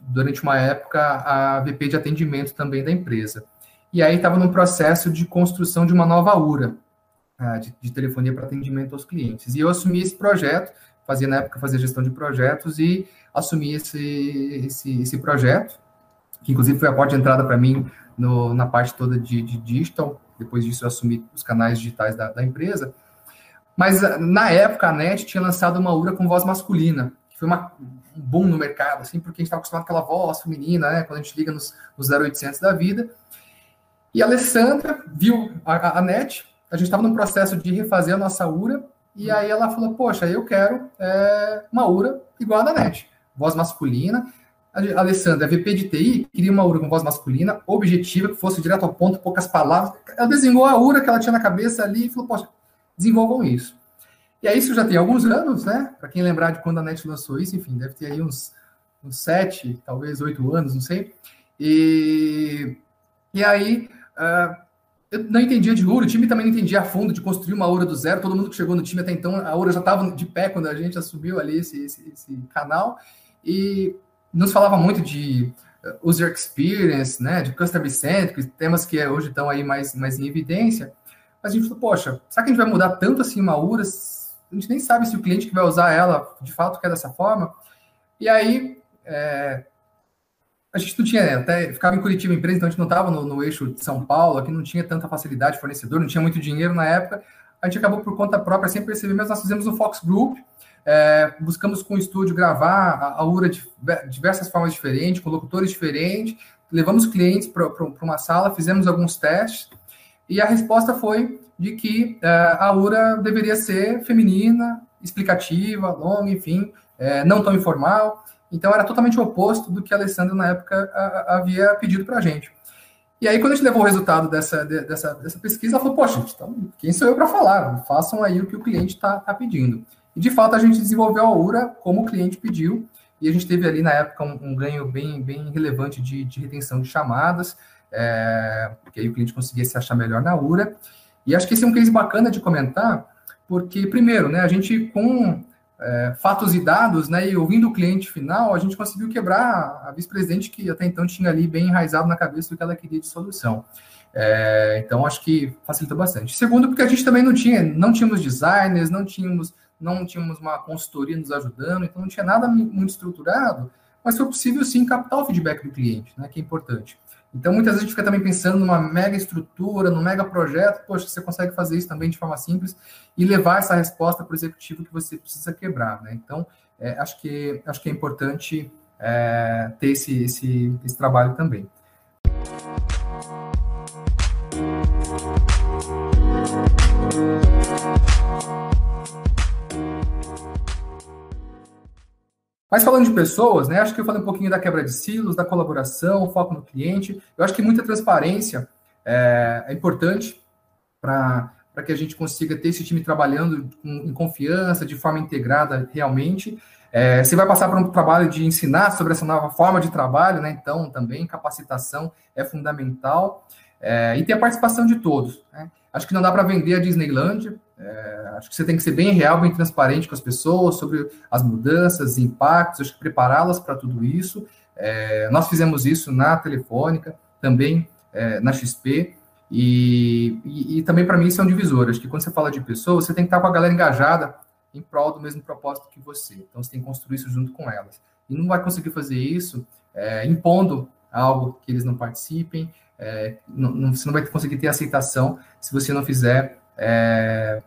durante uma época, a VP de atendimento também da empresa. E aí estava num processo de construção de uma nova URA, uh, de, de, telefonia para atendimento aos clientes. E eu assumi esse projeto, fazia na época fazia gestão de projetos e assumi esse, esse, esse projeto, que inclusive foi a porta de entrada para mim no, na parte toda de, de, digital. Depois disso eu assumi os canais digitais da, da empresa. Mas na época a NET tinha lançado uma URA com voz masculina, que foi uma, um boom no mercado, assim, porque a gente estava acostumado com aquela voz feminina, né, quando a gente liga nos, nos 0800 da vida. E a Alessandra viu a, a NET, a gente estava no processo de refazer a nossa URA, e aí ela falou, poxa, eu quero é, uma URA igual a da NET, voz masculina. A Alessandra, a VP de TI, queria uma URA com voz masculina, objetiva, que fosse direto ao ponto, poucas palavras. Ela desenhou a URA que ela tinha na cabeça ali e falou, poxa, desenvolvam isso. E aí isso já tem alguns anos, né? Para quem lembrar de quando a NET lançou isso, enfim, deve ter aí uns, uns sete, talvez oito anos, não sei. E, e aí Uh, eu não entendia de ouro, o time também não entendia a fundo de construir uma aura do zero. Todo mundo que chegou no time até então, a aura já estava de pé quando a gente assumiu ali esse, esse, esse canal. E nos falava muito de uh, user experience, né, de customer centric, temas que hoje estão aí mais, mais em evidência. Mas a gente falou, poxa, será que a gente vai mudar tanto assim uma aura? A gente nem sabe se o cliente que vai usar ela de fato quer dessa forma. E aí, é, a gente não tinha, até ficava em Curitiba empresa, então a gente não estava no, no, eixo de São Paulo, aqui não tinha tanta facilidade de fornecedor, não tinha muito dinheiro na época. A gente acabou por conta própria, sem perceber, mas nós fizemos um Fox Group, é, buscamos com o estúdio gravar a, a URA de diversas formas diferentes, com locutores diferentes, levamos clientes para uma sala, fizemos alguns testes, e a resposta foi de que é, a URA deveria ser feminina, explicativa, longa, enfim, é, não tão informal. Então era totalmente oposto do que a Alessandra na época a, a, havia pedido para a gente. E aí, quando a gente levou o resultado dessa, dessa, dessa pesquisa, ela falou: Poxa, então, quem sou eu para falar? Façam aí o que o cliente está tá pedindo. E de fato, a gente desenvolveu a URA como o cliente pediu, e a gente teve ali na época um, um ganho bem, bem relevante de, de retenção de chamadas, é, porque aí o cliente conseguia se achar melhor na URA. E acho que esse é um case bacana de comentar, porque, primeiro, né, a gente com é, fatos e dados, né, e ouvindo o cliente final, a gente conseguiu quebrar a vice-presidente que até então tinha ali bem enraizado na cabeça do que ela queria de solução. É, então, acho que facilitou bastante. Segundo, porque a gente também não tinha, não tínhamos designers, não tínhamos, não tínhamos uma consultoria nos ajudando, então não tinha nada muito estruturado, mas foi possível sim captar o feedback do cliente, né, que é importante. Então, muitas vezes a gente fica também pensando numa mega estrutura, num mega projeto, poxa, você consegue fazer isso também de forma simples e levar essa resposta para o executivo que você precisa quebrar, né? Então, é, acho, que, acho que é importante é, ter esse, esse, esse trabalho também. Mas falando de pessoas, né, acho que eu falei um pouquinho da quebra de silos, da colaboração, foco no cliente. Eu acho que muita transparência é, é importante para que a gente consiga ter esse time trabalhando com, em confiança, de forma integrada realmente. É, você vai passar por um trabalho de ensinar sobre essa nova forma de trabalho, né? Então, também capacitação é fundamental. É, e ter a participação de todos. Né? Acho que não dá para vender a Disneyland, é, acho que você tem que ser bem real, bem transparente com as pessoas sobre as mudanças, impactos, acho que prepará-las para tudo isso. É, nós fizemos isso na Telefônica, também é, na XP, e, e, e também para mim isso é divisor. Acho que quando você fala de pessoas, você tem que estar com a galera engajada em prol do mesmo propósito que você. Então você tem que construir isso junto com elas. E não vai conseguir fazer isso é, impondo algo que eles não participem, é, não, não, você não vai conseguir ter aceitação se você não fizer é,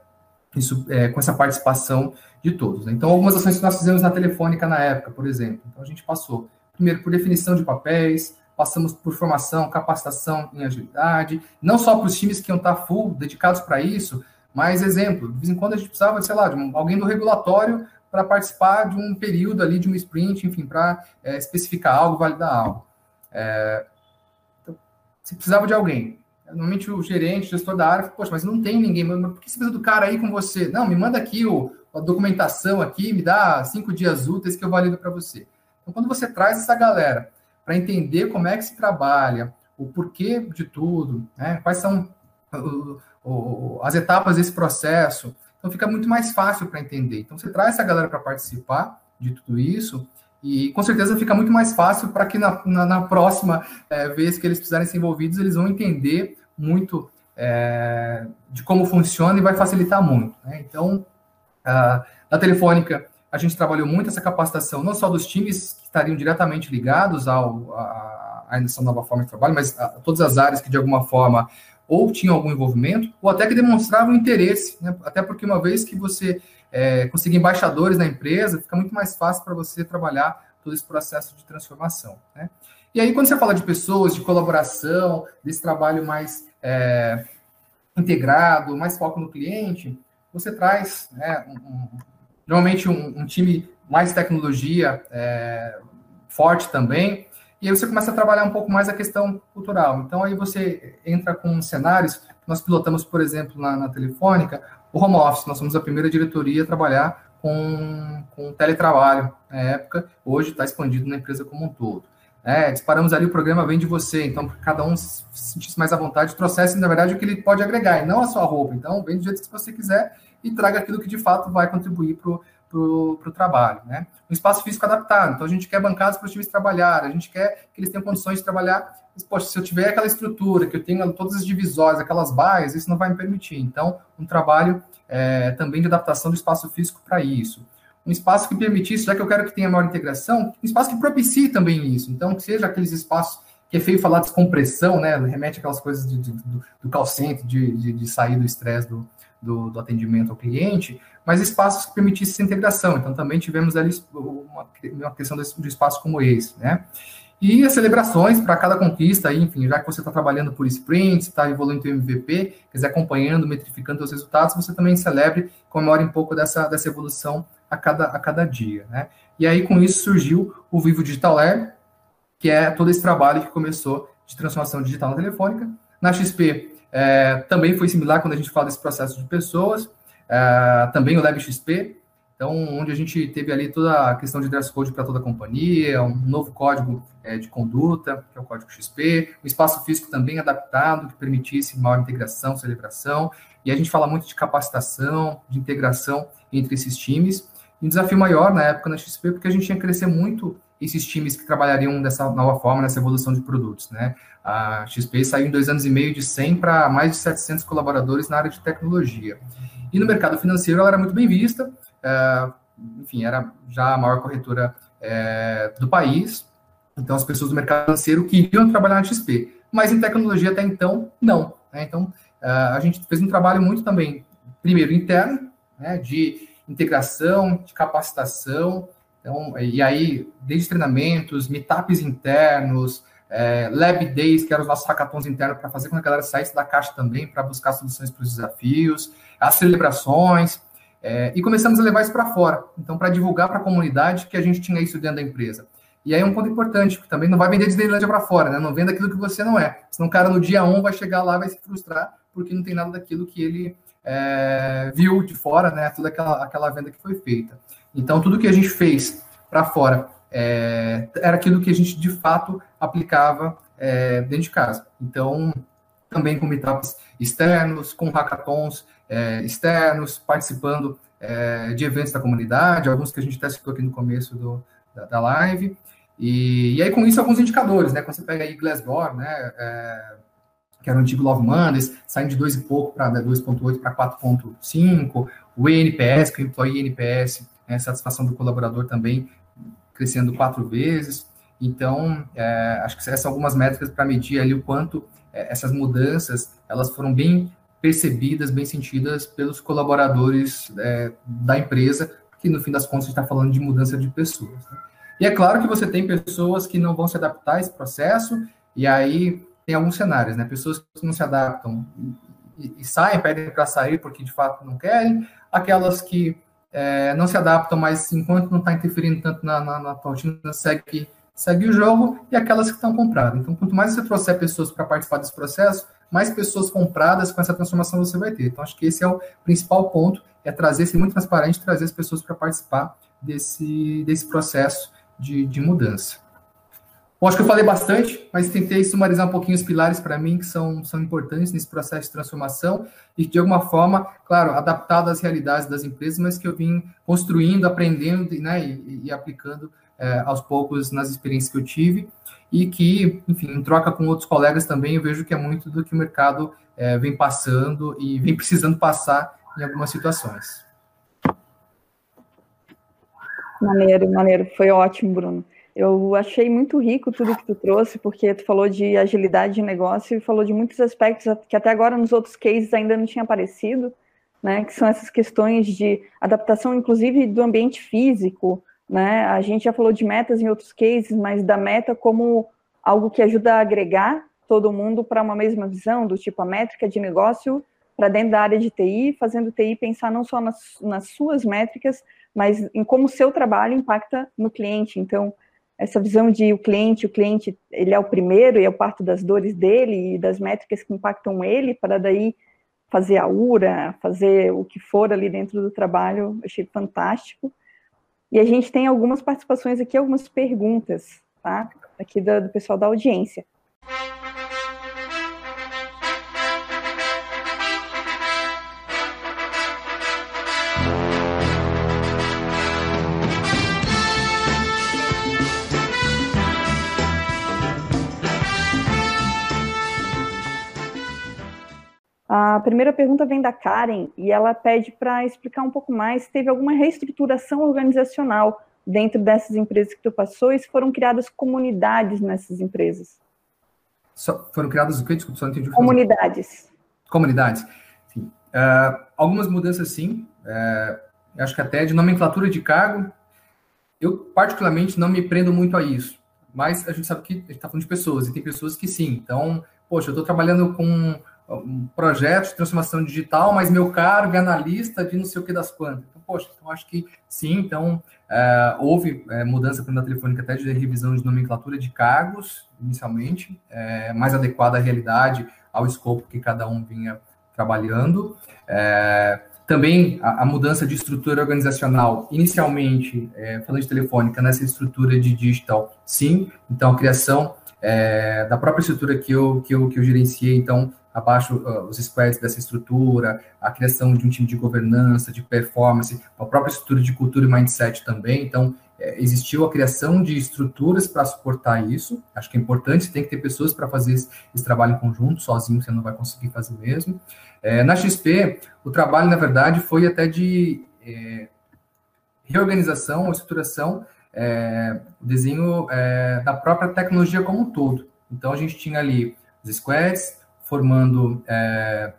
isso é, com essa participação de todos. Né? Então, algumas ações que nós fizemos na Telefônica na época, por exemplo. Então, a gente passou, primeiro, por definição de papéis, passamos por formação, capacitação em agilidade, não só para os times que iam estar full, dedicados para isso, mas, exemplo, de vez em quando a gente precisava, sei lá, de um, alguém do regulatório para participar de um período ali, de um sprint, enfim, para é, especificar algo, validar algo. É, então, se precisava de alguém, Normalmente o gerente, o gestor da área, poxa, mas não tem ninguém, mas por que você precisa do cara aí com você? Não, me manda aqui o, a documentação aqui, me dá cinco dias úteis que eu valido para você. Então, quando você traz essa galera para entender como é que se trabalha, o porquê de tudo, né, quais são o, as etapas desse processo, então fica muito mais fácil para entender. Então, você traz essa galera para participar de tudo isso, e com certeza fica muito mais fácil para que na, na, na próxima é, vez que eles precisarem ser envolvidos, eles vão entender muito é, de como funciona e vai facilitar muito. Né? Então, a, na Telefônica, a gente trabalhou muito essa capacitação, não só dos times que estariam diretamente ligados ao, a, a essa nova forma de trabalho, mas a, todas as áreas que, de alguma forma, ou tinham algum envolvimento, ou até que demonstravam interesse, né? até porque uma vez que você é, conseguir embaixadores na empresa, fica muito mais fácil para você trabalhar todo esse processo de transformação. Né? E aí, quando você fala de pessoas, de colaboração, desse trabalho mais é, integrado, mais foco no cliente, você traz né, um, um, normalmente um, um, time mais tecnologia é, forte também, e aí você começa a trabalhar um pouco mais a questão cultural. Então, aí você entra com cenários, nós pilotamos, por exemplo, na, na Telefônica, o home office, nós somos a primeira diretoria a trabalhar com, com teletrabalho na época, hoje está expandido na empresa como um todo. É, disparamos ali o programa Vem de Você, então cada um se sentisse mais à vontade, trouxesse, na verdade, o que ele pode agregar, e não a sua roupa. Então, vem do jeito que você quiser e traga aquilo que de fato vai contribuir para o trabalho. Né? Um espaço físico adaptado, então a gente quer bancadas para os times trabalhar, a gente quer que eles tenham condições de trabalhar. Mas, poxa, se eu tiver aquela estrutura, que eu tenha todas as divisórias, aquelas baias, isso não vai me permitir. Então, um trabalho é, também de adaptação do espaço físico para isso um espaço que permitisse, já que eu quero que tenha maior integração, um espaço que propicie também isso. Então, que seja aqueles espaços que é feio falar de descompressão, né? Remete aquelas coisas de, de, do, do call center, de, de, de sair do estresse do, do, do, atendimento ao cliente, mas espaços que permitissem essa integração. Então, também tivemos ali uma, uma questão de, espaço como esse, né? E as celebrações para cada conquista, enfim, já que você está trabalhando por sprints, está evoluindo o MVP, quiser acompanhando, metrificando os resultados, você também celebre, comemore um pouco dessa, dessa evolução a cada, a cada dia, né? E aí, com isso, surgiu o Vivo Digital Lab, que é todo esse trabalho que começou de transformação digital na telefônica. Na XP, é, também foi similar quando a gente fala desse processo de pessoas, é, também o Lab XP, então, onde a gente teve ali toda a questão de dress code para toda a companhia, um novo código é, de conduta, que é o código XP, um espaço físico também adaptado, que permitisse maior integração, celebração, e a gente fala muito de capacitação, de integração entre esses times, um desafio maior na época na XP, porque a gente tinha que crescer muito esses times que trabalhariam dessa nova forma, nessa evolução de produtos, né? A XP saiu em dois anos e meio de 100 para mais de 700 colaboradores na área de tecnologia. E no mercado financeiro ela era muito bem vista, é, enfim, era já a maior corretora é, do país, então as pessoas do mercado financeiro queriam trabalhar na XP, mas em tecnologia até então, não. Né? Então, é, a gente fez um trabalho muito também, primeiro, interno, né, de integração, de capacitação, então, e aí, desde treinamentos, meetups internos, é, Lab Days, que eram os nossos hackathons internos, para fazer com que a galera saísse da caixa também, para buscar soluções para os desafios. as celebrações, é, e começamos a levar isso para fora. Então, para divulgar para a comunidade que a gente tinha isso dentro da empresa. E aí é um ponto importante, que também não vai vender Disneylandia para fora, né? Não venda aquilo que você não é. Senão o cara no dia 1 vai chegar lá vai se frustrar porque não tem nada daquilo que ele é, viu de fora, né? Toda aquela, aquela venda que foi feita. Então, tudo que a gente fez para fora é, era aquilo que a gente de fato aplicava é, dentro de casa. Então, também com meetups externos, com hackathons é, externos, participando é, de eventos da comunidade, alguns que a gente até citou aqui no começo do, da, da live. E, e, aí, com isso, alguns indicadores, né? Quando você pega aí Glassdoor, né? É, que era o antigo Love Mondays, saindo de 2 e pouco para 2.8 para 4.5, o ENPS, que o Employee NPS, né, satisfação do colaborador também crescendo quatro vezes. Então, é, acho que essas são algumas métricas para medir ali o quanto é, essas mudanças elas foram bem percebidas, bem sentidas pelos colaboradores é, da empresa, que no fim das contas está falando de mudança de pessoas. Né? E é claro que você tem pessoas que não vão se adaptar a esse processo, e aí tem alguns cenários, né? Pessoas que não se adaptam e, e saem, pedem para sair porque de fato não querem, aquelas que é, não se adaptam, mas enquanto não está interferindo tanto na, na, na rotina, segue, segue o jogo, e aquelas que estão compradas. Então, quanto mais você trouxer pessoas para participar desse processo, mais pessoas compradas com essa transformação você vai ter. Então, acho que esse é o principal ponto, é trazer, ser muito transparente, trazer as pessoas para participar desse, desse processo de, de mudança. Bom, acho que eu falei bastante, mas tentei sumarizar um pouquinho os pilares para mim que são, são importantes nesse processo de transformação e de alguma forma, claro, adaptado às realidades das empresas, mas que eu vim construindo, aprendendo né, e, e aplicando é, aos poucos nas experiências que eu tive e que, enfim, em troca com outros colegas também, eu vejo que é muito do que o mercado é, vem passando e vem *laughs* precisando passar em algumas situações. Maneiro, maneiro. Foi ótimo, Bruno. Eu achei muito rico tudo que tu trouxe, porque tu falou de agilidade de negócio e falou de muitos aspectos que até agora nos outros cases ainda não tinha aparecido, né? Que são essas questões de adaptação, inclusive do ambiente físico, né? A gente já falou de metas em outros cases, mas da meta como algo que ajuda a agregar todo mundo para uma mesma visão, do tipo a métrica de negócio para dentro da área de TI, fazendo TI pensar não só nas, nas suas métricas, mas em como o seu trabalho impacta no cliente. Então, essa visão de o cliente, o cliente, ele é o primeiro e é o parto das dores dele e das métricas que impactam ele, para daí fazer a URA, fazer o que for ali dentro do trabalho, achei fantástico. E a gente tem algumas participações aqui, algumas perguntas, tá? Aqui do, do pessoal da audiência. A primeira pergunta vem da Karen e ela pede para explicar um pouco mais se teve alguma reestruturação organizacional dentro dessas empresas que tu passou e se foram criadas comunidades nessas empresas. So, foram criadas o quê? Desculpa, só não entendi. Comunidades. Comunidades. Sim. Uh, algumas mudanças, sim. Uh, acho que até de nomenclatura de cargo, eu particularmente não me prendo muito a isso. Mas a gente sabe que a gente está falando de pessoas, e tem pessoas que sim. Então, poxa, eu estou trabalhando com um projeto de transformação digital, mas meu cargo é analista de não sei o que das quantas. Então, poxa, então acho que sim, então é, houve é, mudança na telefônica até de revisão de nomenclatura de cargos, inicialmente, é, mais adequada à realidade, ao escopo que cada um vinha trabalhando. É, também a, a, mudança de estrutura organizacional, inicialmente, é, falando de telefônica, nessa estrutura de digital, sim, então a criação é, da própria estrutura que eu, que eu, que eu gerenciei, então, abaixo uh, os squads dessa estrutura, a criação de um time de governança, de performance, a própria estrutura de cultura e mindset também. Então, é, existiu a criação de estruturas para suportar isso. Acho que é importante, tem que ter pessoas para fazer esse, esse, trabalho em conjunto, sozinho você não vai conseguir fazer mesmo. É, na XP, o trabalho, na verdade, foi até de é, reorganização ou estruturação, é, desenho é, da própria tecnologia como um todo. Então, a gente tinha ali os squads, formando é,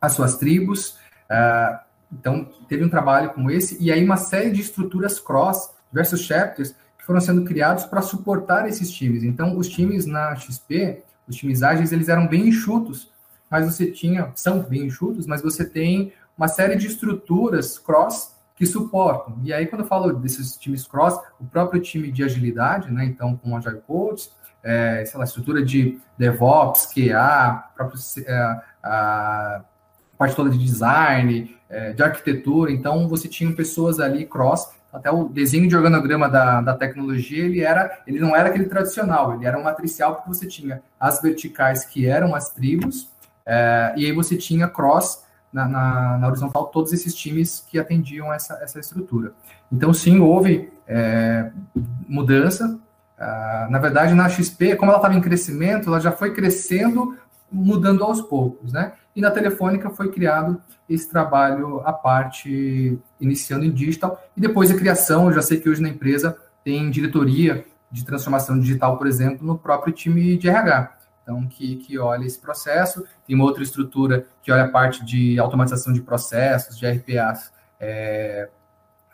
as suas tribos. É, então, teve um trabalho como esse, e aí uma série de estruturas cross, diversos chapters, que foram sendo criados para suportar esses times. Então, os times na XP, os times ágeis, eles eram bem enxutos, mas você tinha, são bem enxutos, mas você tem uma série de estruturas cross que suportam. E aí, quando eu falo desses times cross, o próprio time de agilidade, né? Então, com Agile Coach, é, sei lá, estrutura de DevOps, QA, é, a parte toda de design, é, de arquitetura. Então, você tinha pessoas ali cross. Até o desenho de organograma da, da tecnologia, ele era, ele não era aquele tradicional, ele era um matricial porque você tinha as verticais que eram as tribos, é, e aí você tinha cross na, na, na, horizontal todos esses times que atendiam essa, essa estrutura. Então, sim, houve é, mudança. Ah, na verdade, na XP, como ela estava em crescimento, ela já foi crescendo, mudando aos poucos, né? E na Telefônica foi criado esse trabalho à parte, iniciando em digital, e depois a criação, eu já sei que hoje na empresa tem diretoria de transformação digital, por exemplo, no próprio time de RH. Então, que, que olha esse processo. Tem uma outra estrutura que olha a parte de automatização de processos, de RPAs. É,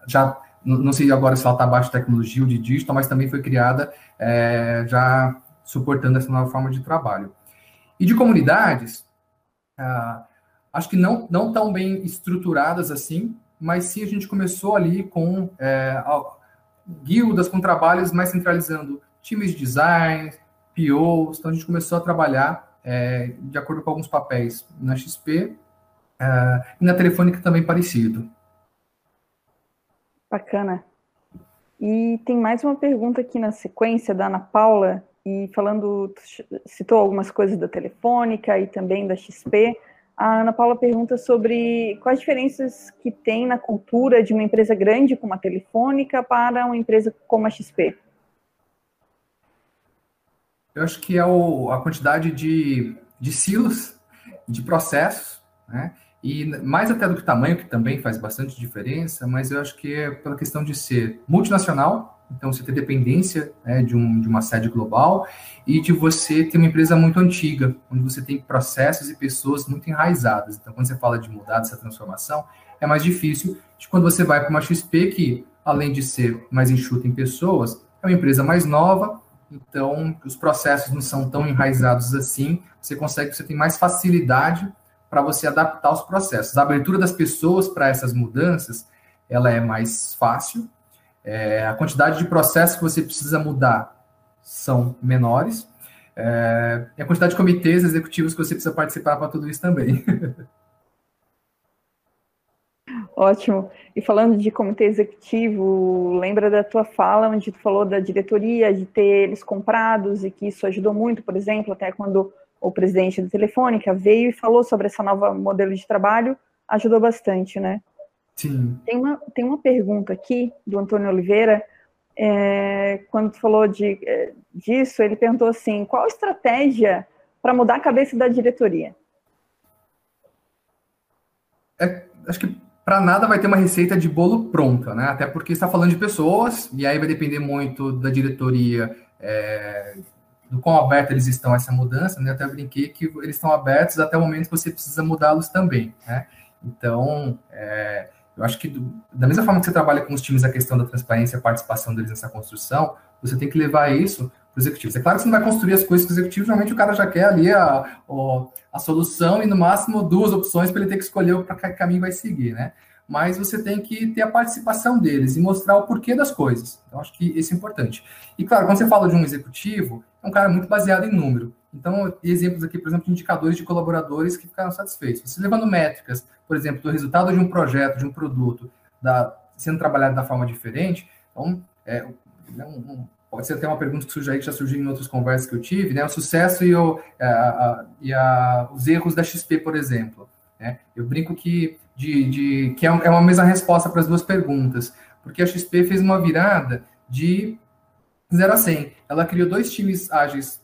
já não sei agora se ela está abaixo de tecnologia ou de digital, mas também foi criada é, já suportando essa nova forma de trabalho. E de comunidades, ah, acho que não, não tão bem estruturadas assim, mas sim a gente começou ali com é, guildas, com trabalhos mais centralizando times de design, POs, então a gente começou a trabalhar é, de acordo com alguns papéis na XP é, e na Telefônica também parecido. Bacana. E tem mais uma pergunta aqui na sequência da Ana Paula, e falando, citou algumas coisas da Telefônica e também da XP. A Ana Paula pergunta sobre quais diferenças que tem na cultura de uma empresa grande como a Telefônica para uma empresa como a XP. Eu acho que é o, a quantidade de, de silos, de processos, né? E mais até do que tamanho, que também faz bastante diferença, mas eu acho que é pela questão de ser multinacional, então você ter dependência né, de, um, de uma sede global e de você ter uma empresa muito antiga, onde você tem processos e pessoas muito enraizadas. Então, quando você fala de mudar dessa transformação, é mais difícil de quando você vai para uma XP que, além de ser mais enxuta em pessoas, é uma empresa mais nova, então, os processos não são tão enraizados assim, você consegue, você tem mais facilidade para você adaptar os processos. A abertura das pessoas para essas mudanças, ela é mais fácil, é, a quantidade de processos que você precisa mudar são menores, é, e a quantidade de comitês executivos que você precisa participar para tudo isso também. *laughs* Ótimo. E falando de comitê executivo, lembra da tua fala onde tu falou da diretoria, de ter eles comprados e que isso ajudou muito, por exemplo, até quando o presidente da Telefônica veio e falou sobre essa nova modelo de trabalho, ajudou bastante, né? Sim. Tem uma, tem uma pergunta aqui do Antônio Oliveira, é, quando falou de, é, disso, ele perguntou assim, qual a estratégia para mudar a cabeça da diretoria? É, acho que para nada vai ter uma receita de bolo pronta, né? Até porque está falando de pessoas, e aí vai depender muito da diretoria, é, do quão aberto eles estão a essa mudança, né? Até brinquei que eles estão abertos até o momento que você precisa mudá-los também, né? Então, é, eu acho que do, da mesma forma que você trabalha com os times a questão da transparência a participação deles nessa construção, você tem que levar isso para os executivos. É claro que você não vai construir as coisas com os executivos, normalmente o cara já quer ali a, a, a solução e no máximo duas opções para ele ter que escolher para que caminho vai seguir, né? Mas você tem que ter a participação deles e mostrar o porquê das coisas. Então, acho que isso é importante. E claro, quando você fala de um executivo, é um cara muito baseado em número. Então, exemplos aqui, por exemplo, de indicadores de colaboradores que ficaram satisfeitos. Você levando métricas, por exemplo, do resultado de um projeto, de um produto, da, sendo trabalhado da forma diferente, então, é, um, pode ser até uma pergunta que surge aí, que já surgiu em outras conversas que eu tive, né? O sucesso e, o, a, a, e a, os erros da XP, por exemplo. Né? Eu brinco que, de, de, que é, é uma mesma resposta para as duas perguntas, porque a XP fez uma virada de 0 a 100. Ela criou dois times ágeis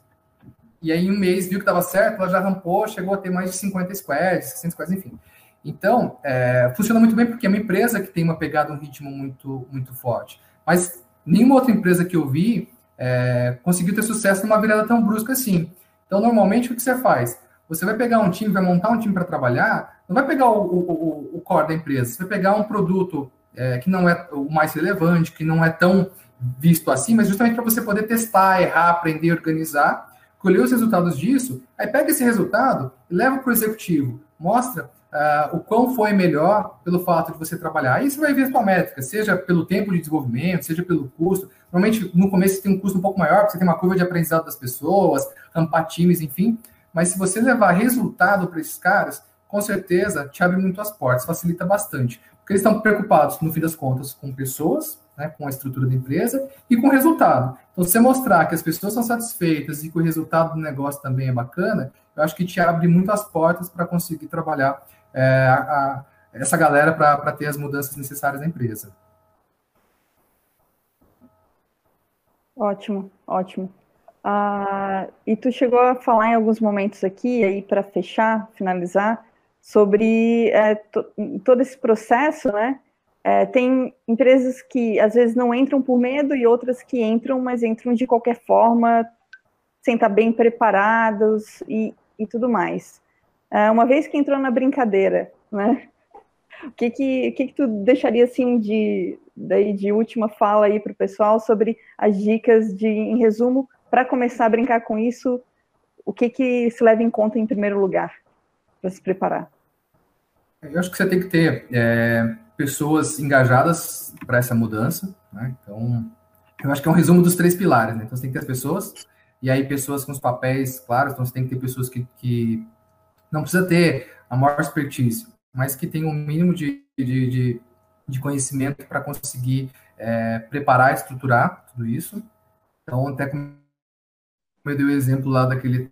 e aí, em um mês, viu que estava certo, ela já rampou, chegou a ter mais de 50 squads, 60 squads, enfim. Então, é, funciona muito bem porque é uma empresa que tem uma pegada, um ritmo muito, muito forte. Mas nenhuma outra empresa que eu vi é, conseguiu ter sucesso numa virada tão brusca assim. Então, normalmente, o que você faz? Você vai pegar um time, vai montar um time para trabalhar, não vai pegar o, o, o, core da empresa, você vai pegar um produto é, que não é o mais relevante, que não é tão visto assim, mas justamente para você poder testar, errar, aprender, organizar colher os resultados disso, aí pega esse resultado e leva para o executivo, mostra uh, o quão foi melhor pelo fato de você trabalhar. Aí você vai ver a sua métrica, seja pelo tempo de desenvolvimento, seja pelo custo. Normalmente, no começo, você tem um custo um pouco maior, porque você tem uma curva de aprendizado das pessoas, rampar times, enfim. Mas se você levar resultado para esses caras, com certeza te abre muito as portas, facilita bastante. Porque eles estão preocupados, no fim das contas, com pessoas, né, com a estrutura da empresa e com o resultado. Então, se você mostrar que as pessoas são satisfeitas e que o resultado do negócio também é bacana, eu acho que te abre muito as portas para conseguir trabalhar é, a, a, essa galera para ter as mudanças necessárias na empresa. Ótimo, ótimo. Ah, e tu chegou a falar em alguns momentos aqui, aí para fechar, finalizar, sobre é, to, todo esse processo, né? É, tem empresas que às vezes não entram por medo e outras que entram, mas entram de qualquer forma, sem estar bem preparados e, e tudo mais. É, uma vez que entrou na brincadeira, né? O que que, o que, que tu deixaria assim de, daí, de última fala aí para o pessoal sobre as dicas de, em resumo, para começar a brincar com isso, o que que se leva em conta em primeiro lugar para se preparar? Eu acho que você tem que ter é, pessoas engajadas para essa mudança, né? Então, eu acho que é um resumo dos três pilares, né? Então, você tem que ter as pessoas, e aí pessoas com os papéis claros, então você tem que ter pessoas que, que não precisa ter a maior expertise, mas que tem um mínimo de, de, de, de conhecimento para conseguir é, preparar, estruturar tudo isso. Então, até como eu dei o exemplo lá daquele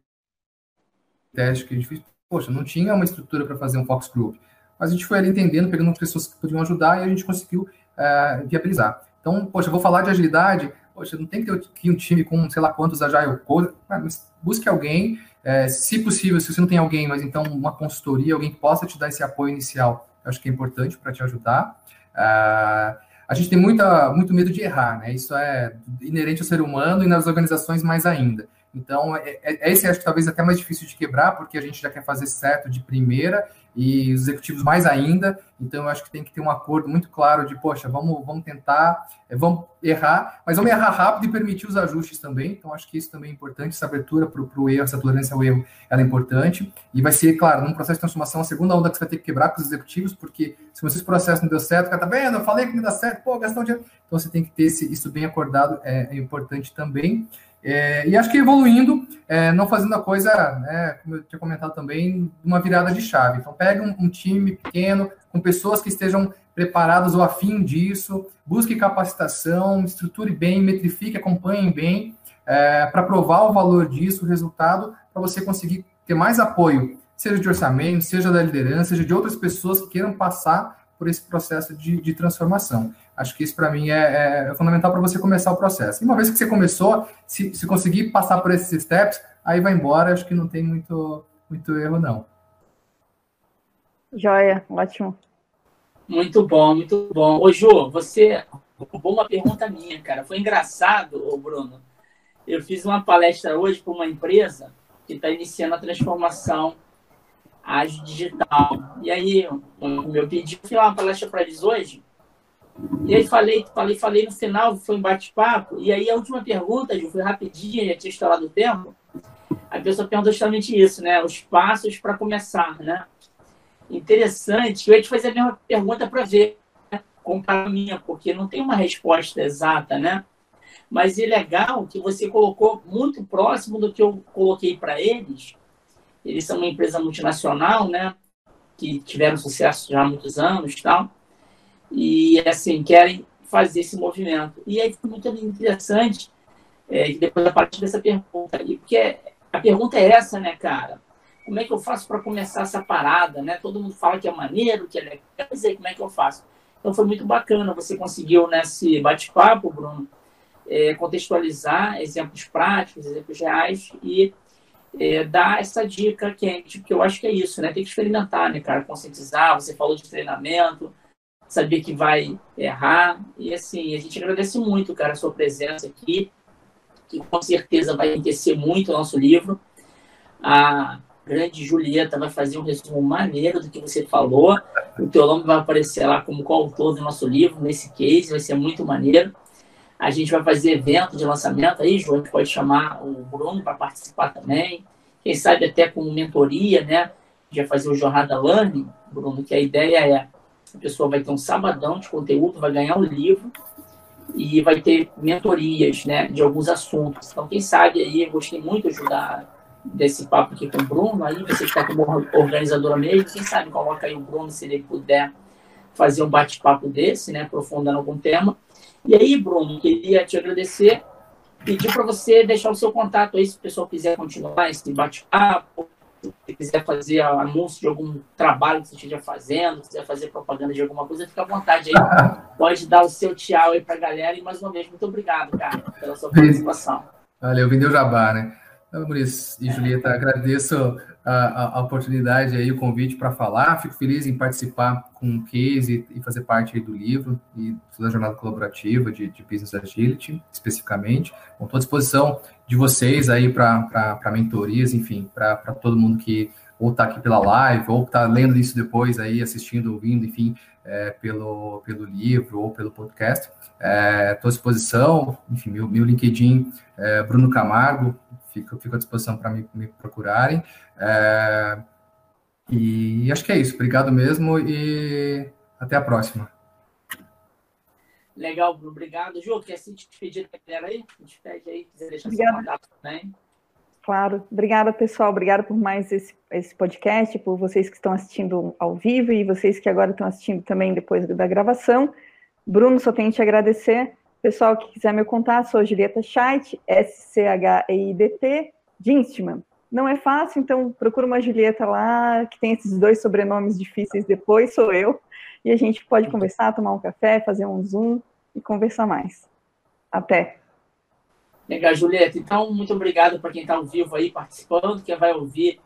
teste que a gente fez, poxa, não tinha uma estrutura para fazer um Fox Group, mas a gente foi ali entendendo, pegando pessoas que podiam ajudar e a gente conseguiu é, viabilizar. Então, poxa, vou falar de agilidade, poxa, não tem que ter um time com sei lá quantos agile code, mas busque alguém, é, se possível, se você não tem alguém, mas então uma consultoria, alguém que possa te dar esse apoio inicial, eu acho que é importante para te ajudar. Uh, a gente tem muita, muito medo de errar, né? Isso é inerente ao ser humano e nas organizações mais ainda. Então, é, é, esse acho que talvez até mais difícil de quebrar, porque a gente já quer fazer certo de primeira e os executivos mais ainda. Então, eu acho que tem que ter um acordo muito claro de, poxa, vamos, vamos tentar, é, vamos errar, mas vamos errar rápido e permitir os ajustes também. Então, acho que isso também é importante, essa abertura para o erro, essa tolerância ao erro, ela é importante. E vai ser, claro, num processo de transformação, a segunda onda que você vai ter que quebrar com os executivos, porque se vocês processo não deu certo, o cara tá vendo, eu falei que não dá certo, pô, gastou dinheiro. Então, você tem que ter esse, isso bem acordado, é, é importante também. É, e acho que evoluindo, é, não fazendo a coisa, né, como eu tinha comentado também, uma virada de chave. Então, pega um, um, time pequeno, com pessoas que estejam preparadas ou afim disso, busque capacitação, estruture bem, metrifique, acompanhe bem, é, para provar o valor disso, o resultado, para você conseguir ter mais apoio, seja de orçamento, seja da liderança, seja de outras pessoas que queiram passar por esse processo de, de transformação. Acho que isso, para mim, é, é fundamental para você começar o processo. E uma vez que você começou, se, se conseguir passar por esses steps, aí vai embora. Acho que não tem muito, muito erro, não. Joia, ótimo. Muito bom, muito bom. Ô, Ju, você roubou uma pergunta minha, cara. Foi engraçado, ô Bruno. Eu fiz uma palestra hoje para uma empresa que está iniciando a transformação ágil digital. E aí, o meu pedido, eu fiz uma palestra para eles hoje e aí falei, falei, falei no final, foi um bate-papo. E aí a última pergunta, Ju, foi rapidinha, já tinha estourado o tempo. A pessoa perguntou justamente isso, né? Os passos para começar, né? Interessante. Eu ia te fazer a mesma pergunta para ver, né? comparar a minha, porque não tem uma resposta exata, né? Mas é legal que você colocou muito próximo do que eu coloquei para eles. Eles são uma empresa multinacional, né? Que tiveram sucesso já há muitos anos e tal e assim querem fazer esse movimento. E aí foi muito interessante é, depois a partir dessa pergunta, e porque a pergunta é essa, né, cara? Como é que eu faço para começar essa parada, né? Todo mundo fala que é maneiro, que é legal, aí como é que eu faço? Então foi muito bacana, você conseguiu nesse bate-papo, Bruno, é, contextualizar exemplos práticos, exemplos reais e é, dar essa dica quente, porque eu acho que é isso, né? Tem que experimentar, né, cara? Conscientizar, você falou de treinamento, saber que vai errar. E assim, a gente agradece muito, cara, a sua presença aqui, que com certeza vai enriquecer muito o nosso livro. A grande Julieta vai fazer um resumo maneiro do que você falou. O teu nome vai aparecer lá como coautor do nosso livro, nesse case, vai ser muito maneiro. A gente vai fazer evento de lançamento aí, João, pode chamar o Bruno para participar também. Quem sabe até com mentoria, né? vai fazer o Jornada Learning, Bruno, que a ideia é a pessoa vai ter um sabadão de conteúdo, vai ganhar um livro e vai ter mentorias, né, de alguns assuntos. Então, quem sabe aí, eu gostei muito de ajudar desse papo aqui com o Bruno, aí você que está como organizadora mesmo, quem sabe coloca aí o Bruno, se ele puder fazer um bate-papo desse, né, aprofundando algum tema. E aí, Bruno, queria te agradecer, pedir para você deixar o seu contato aí, se o pessoal quiser continuar esse bate-papo, se quiser fazer anúncio de algum trabalho que você esteja fazendo, se quiser fazer propaganda de alguma coisa, fica à vontade aí. *laughs* Pode dar o seu tchau aí para a galera. E mais uma vez, muito obrigado, cara, pela sua participação. Valeu, vendeu jabá, né? Maurício e Julieta, agradeço a, a, oportunidade aí, o convite para falar. Fico feliz em participar com o case e, fazer parte do livro e da jornada colaborativa de, de Business Agility, especificamente. Estou à disposição de vocês aí para mentorias, enfim, para todo mundo que ou está aqui pela live, ou está lendo isso depois aí, assistindo, ouvindo, enfim, é, pelo, pelo livro ou pelo podcast. Estou é, à disposição, enfim, meu, meu LinkedIn é Bruno Camargo, fico, fico à disposição para me, me, procurarem. É, e acho que é isso. Obrigado mesmo e até a próxima. Legal, Bruno. Obrigado. Ju, quer se despedir da galera aí? Despede aí, quiser deixar Obrigada. seu contato também. Claro. Obrigada, pessoal. Obrigada por mais esse, esse podcast, por vocês que estão assistindo ao vivo e vocês que agora estão assistindo também depois da gravação. Bruno, só tenho que te agradecer. Pessoal que quiser me contar, sou Julieta Scheidt, S-C-H-E-I-D-T, Dinstman. Não é fácil, então procura uma Julieta lá, que tem esses dois sobrenomes difíceis depois, sou eu, e a gente pode conversar, tomar um café, fazer um Zoom e conversar mais. Até! Legal, Julieta. Então, muito obrigado para quem está ao vivo aí participando, quem vai ouvir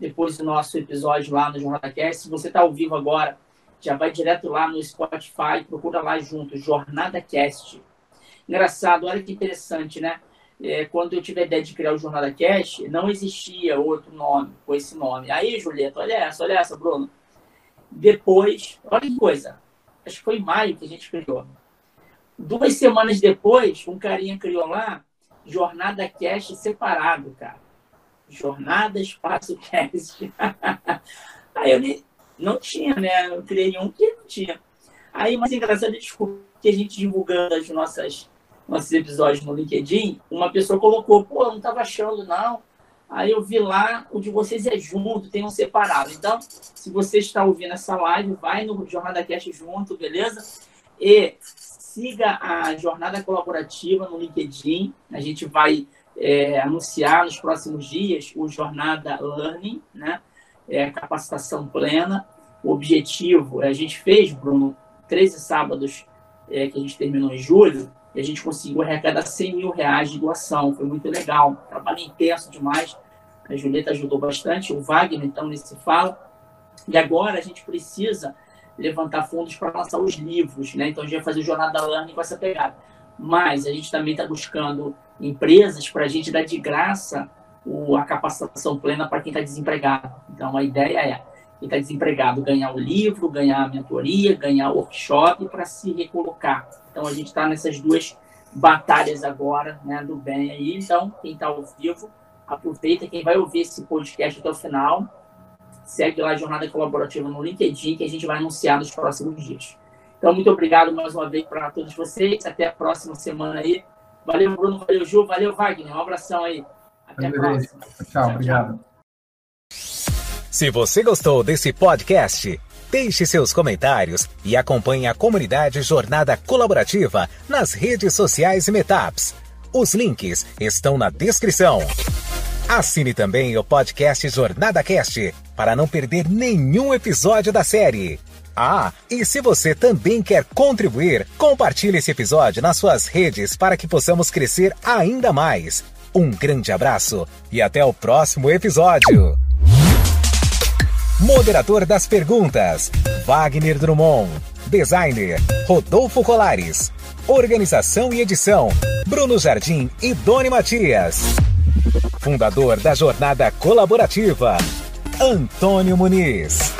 depois do nosso episódio lá no Jornada Cast. Se você está ao vivo agora, já vai direto lá no Spotify, procura lá junto, Jornada Cast. Engraçado, olha que interessante, né? É, quando eu tive a ideia de criar o Jornada Cast, não existia outro nome com esse nome. Aí, Julieta, olha essa, olha essa, Bruno. Depois, olha que coisa, acho que foi em maio que a gente criou. Duas semanas depois, um carinha criou lá Jornada Cast separado, cara. Jornada Espaço Cast. *laughs* Aí eu não tinha, né? Eu criei um que não tinha. Aí, mas engraçado, desculpa, que a gente divulgando as nossas nossos episódios no LinkedIn, uma pessoa colocou, pô, eu não estava achando, não. Aí eu vi lá, o de vocês é junto, tem um separado. Então, se você está ouvindo essa live, vai no Jornada Cast junto, beleza? E siga a Jornada Colaborativa no LinkedIn. A gente vai é, anunciar nos próximos dias o Jornada Learning, né? É, capacitação plena. O objetivo, a gente fez, Bruno, 13 sábados é, que a gente terminou em julho, e a gente conseguiu arrecadar 100 mil reais de doação. Foi muito legal. Trabalho intenso demais. A Julieta ajudou bastante, o Wagner, então, nesse fala. E agora a gente precisa levantar fundos para lançar os livros, né? Então a gente vai fazer Jornada Learning com essa pegada. Mas a gente também está buscando empresas para a gente dar de graça o, a capacitação plena para quem está desempregado. Então a ideia é quem está desempregado ganhar o livro, ganhar a mentoria, ganhar o workshop para se recolocar. Então a gente está nessas duas batalhas agora, né, do bem aí. Então, quem está ao vivo, aproveita. Quem vai ouvir esse podcast até o final, segue lá a Jornada Colaborativa no LinkedIn, que a gente vai anunciar nos próximos dias. Então, muito obrigado mais uma vez para todos vocês. Até a próxima semana aí. Valeu, Bruno. Valeu, Ju. Valeu, Wagner. Um abração aí. Até Valeu, a próxima. Tchau, tchau, obrigado. Se você gostou desse podcast, Deixe seus comentários e acompanhe a comunidade Jornada Colaborativa nas redes sociais e Metaps. Os links estão na descrição. Assine também o podcast Jornada Cast para não perder nenhum episódio da série. Ah, e se você também quer contribuir, compartilhe esse episódio nas suas redes para que possamos crescer ainda mais. Um grande abraço e até o próximo episódio. Moderador das perguntas: Wagner Drummond. Designer: Rodolfo Colares. Organização e edição: Bruno Jardim e Doni Matias. Fundador da Jornada Colaborativa: Antônio Muniz.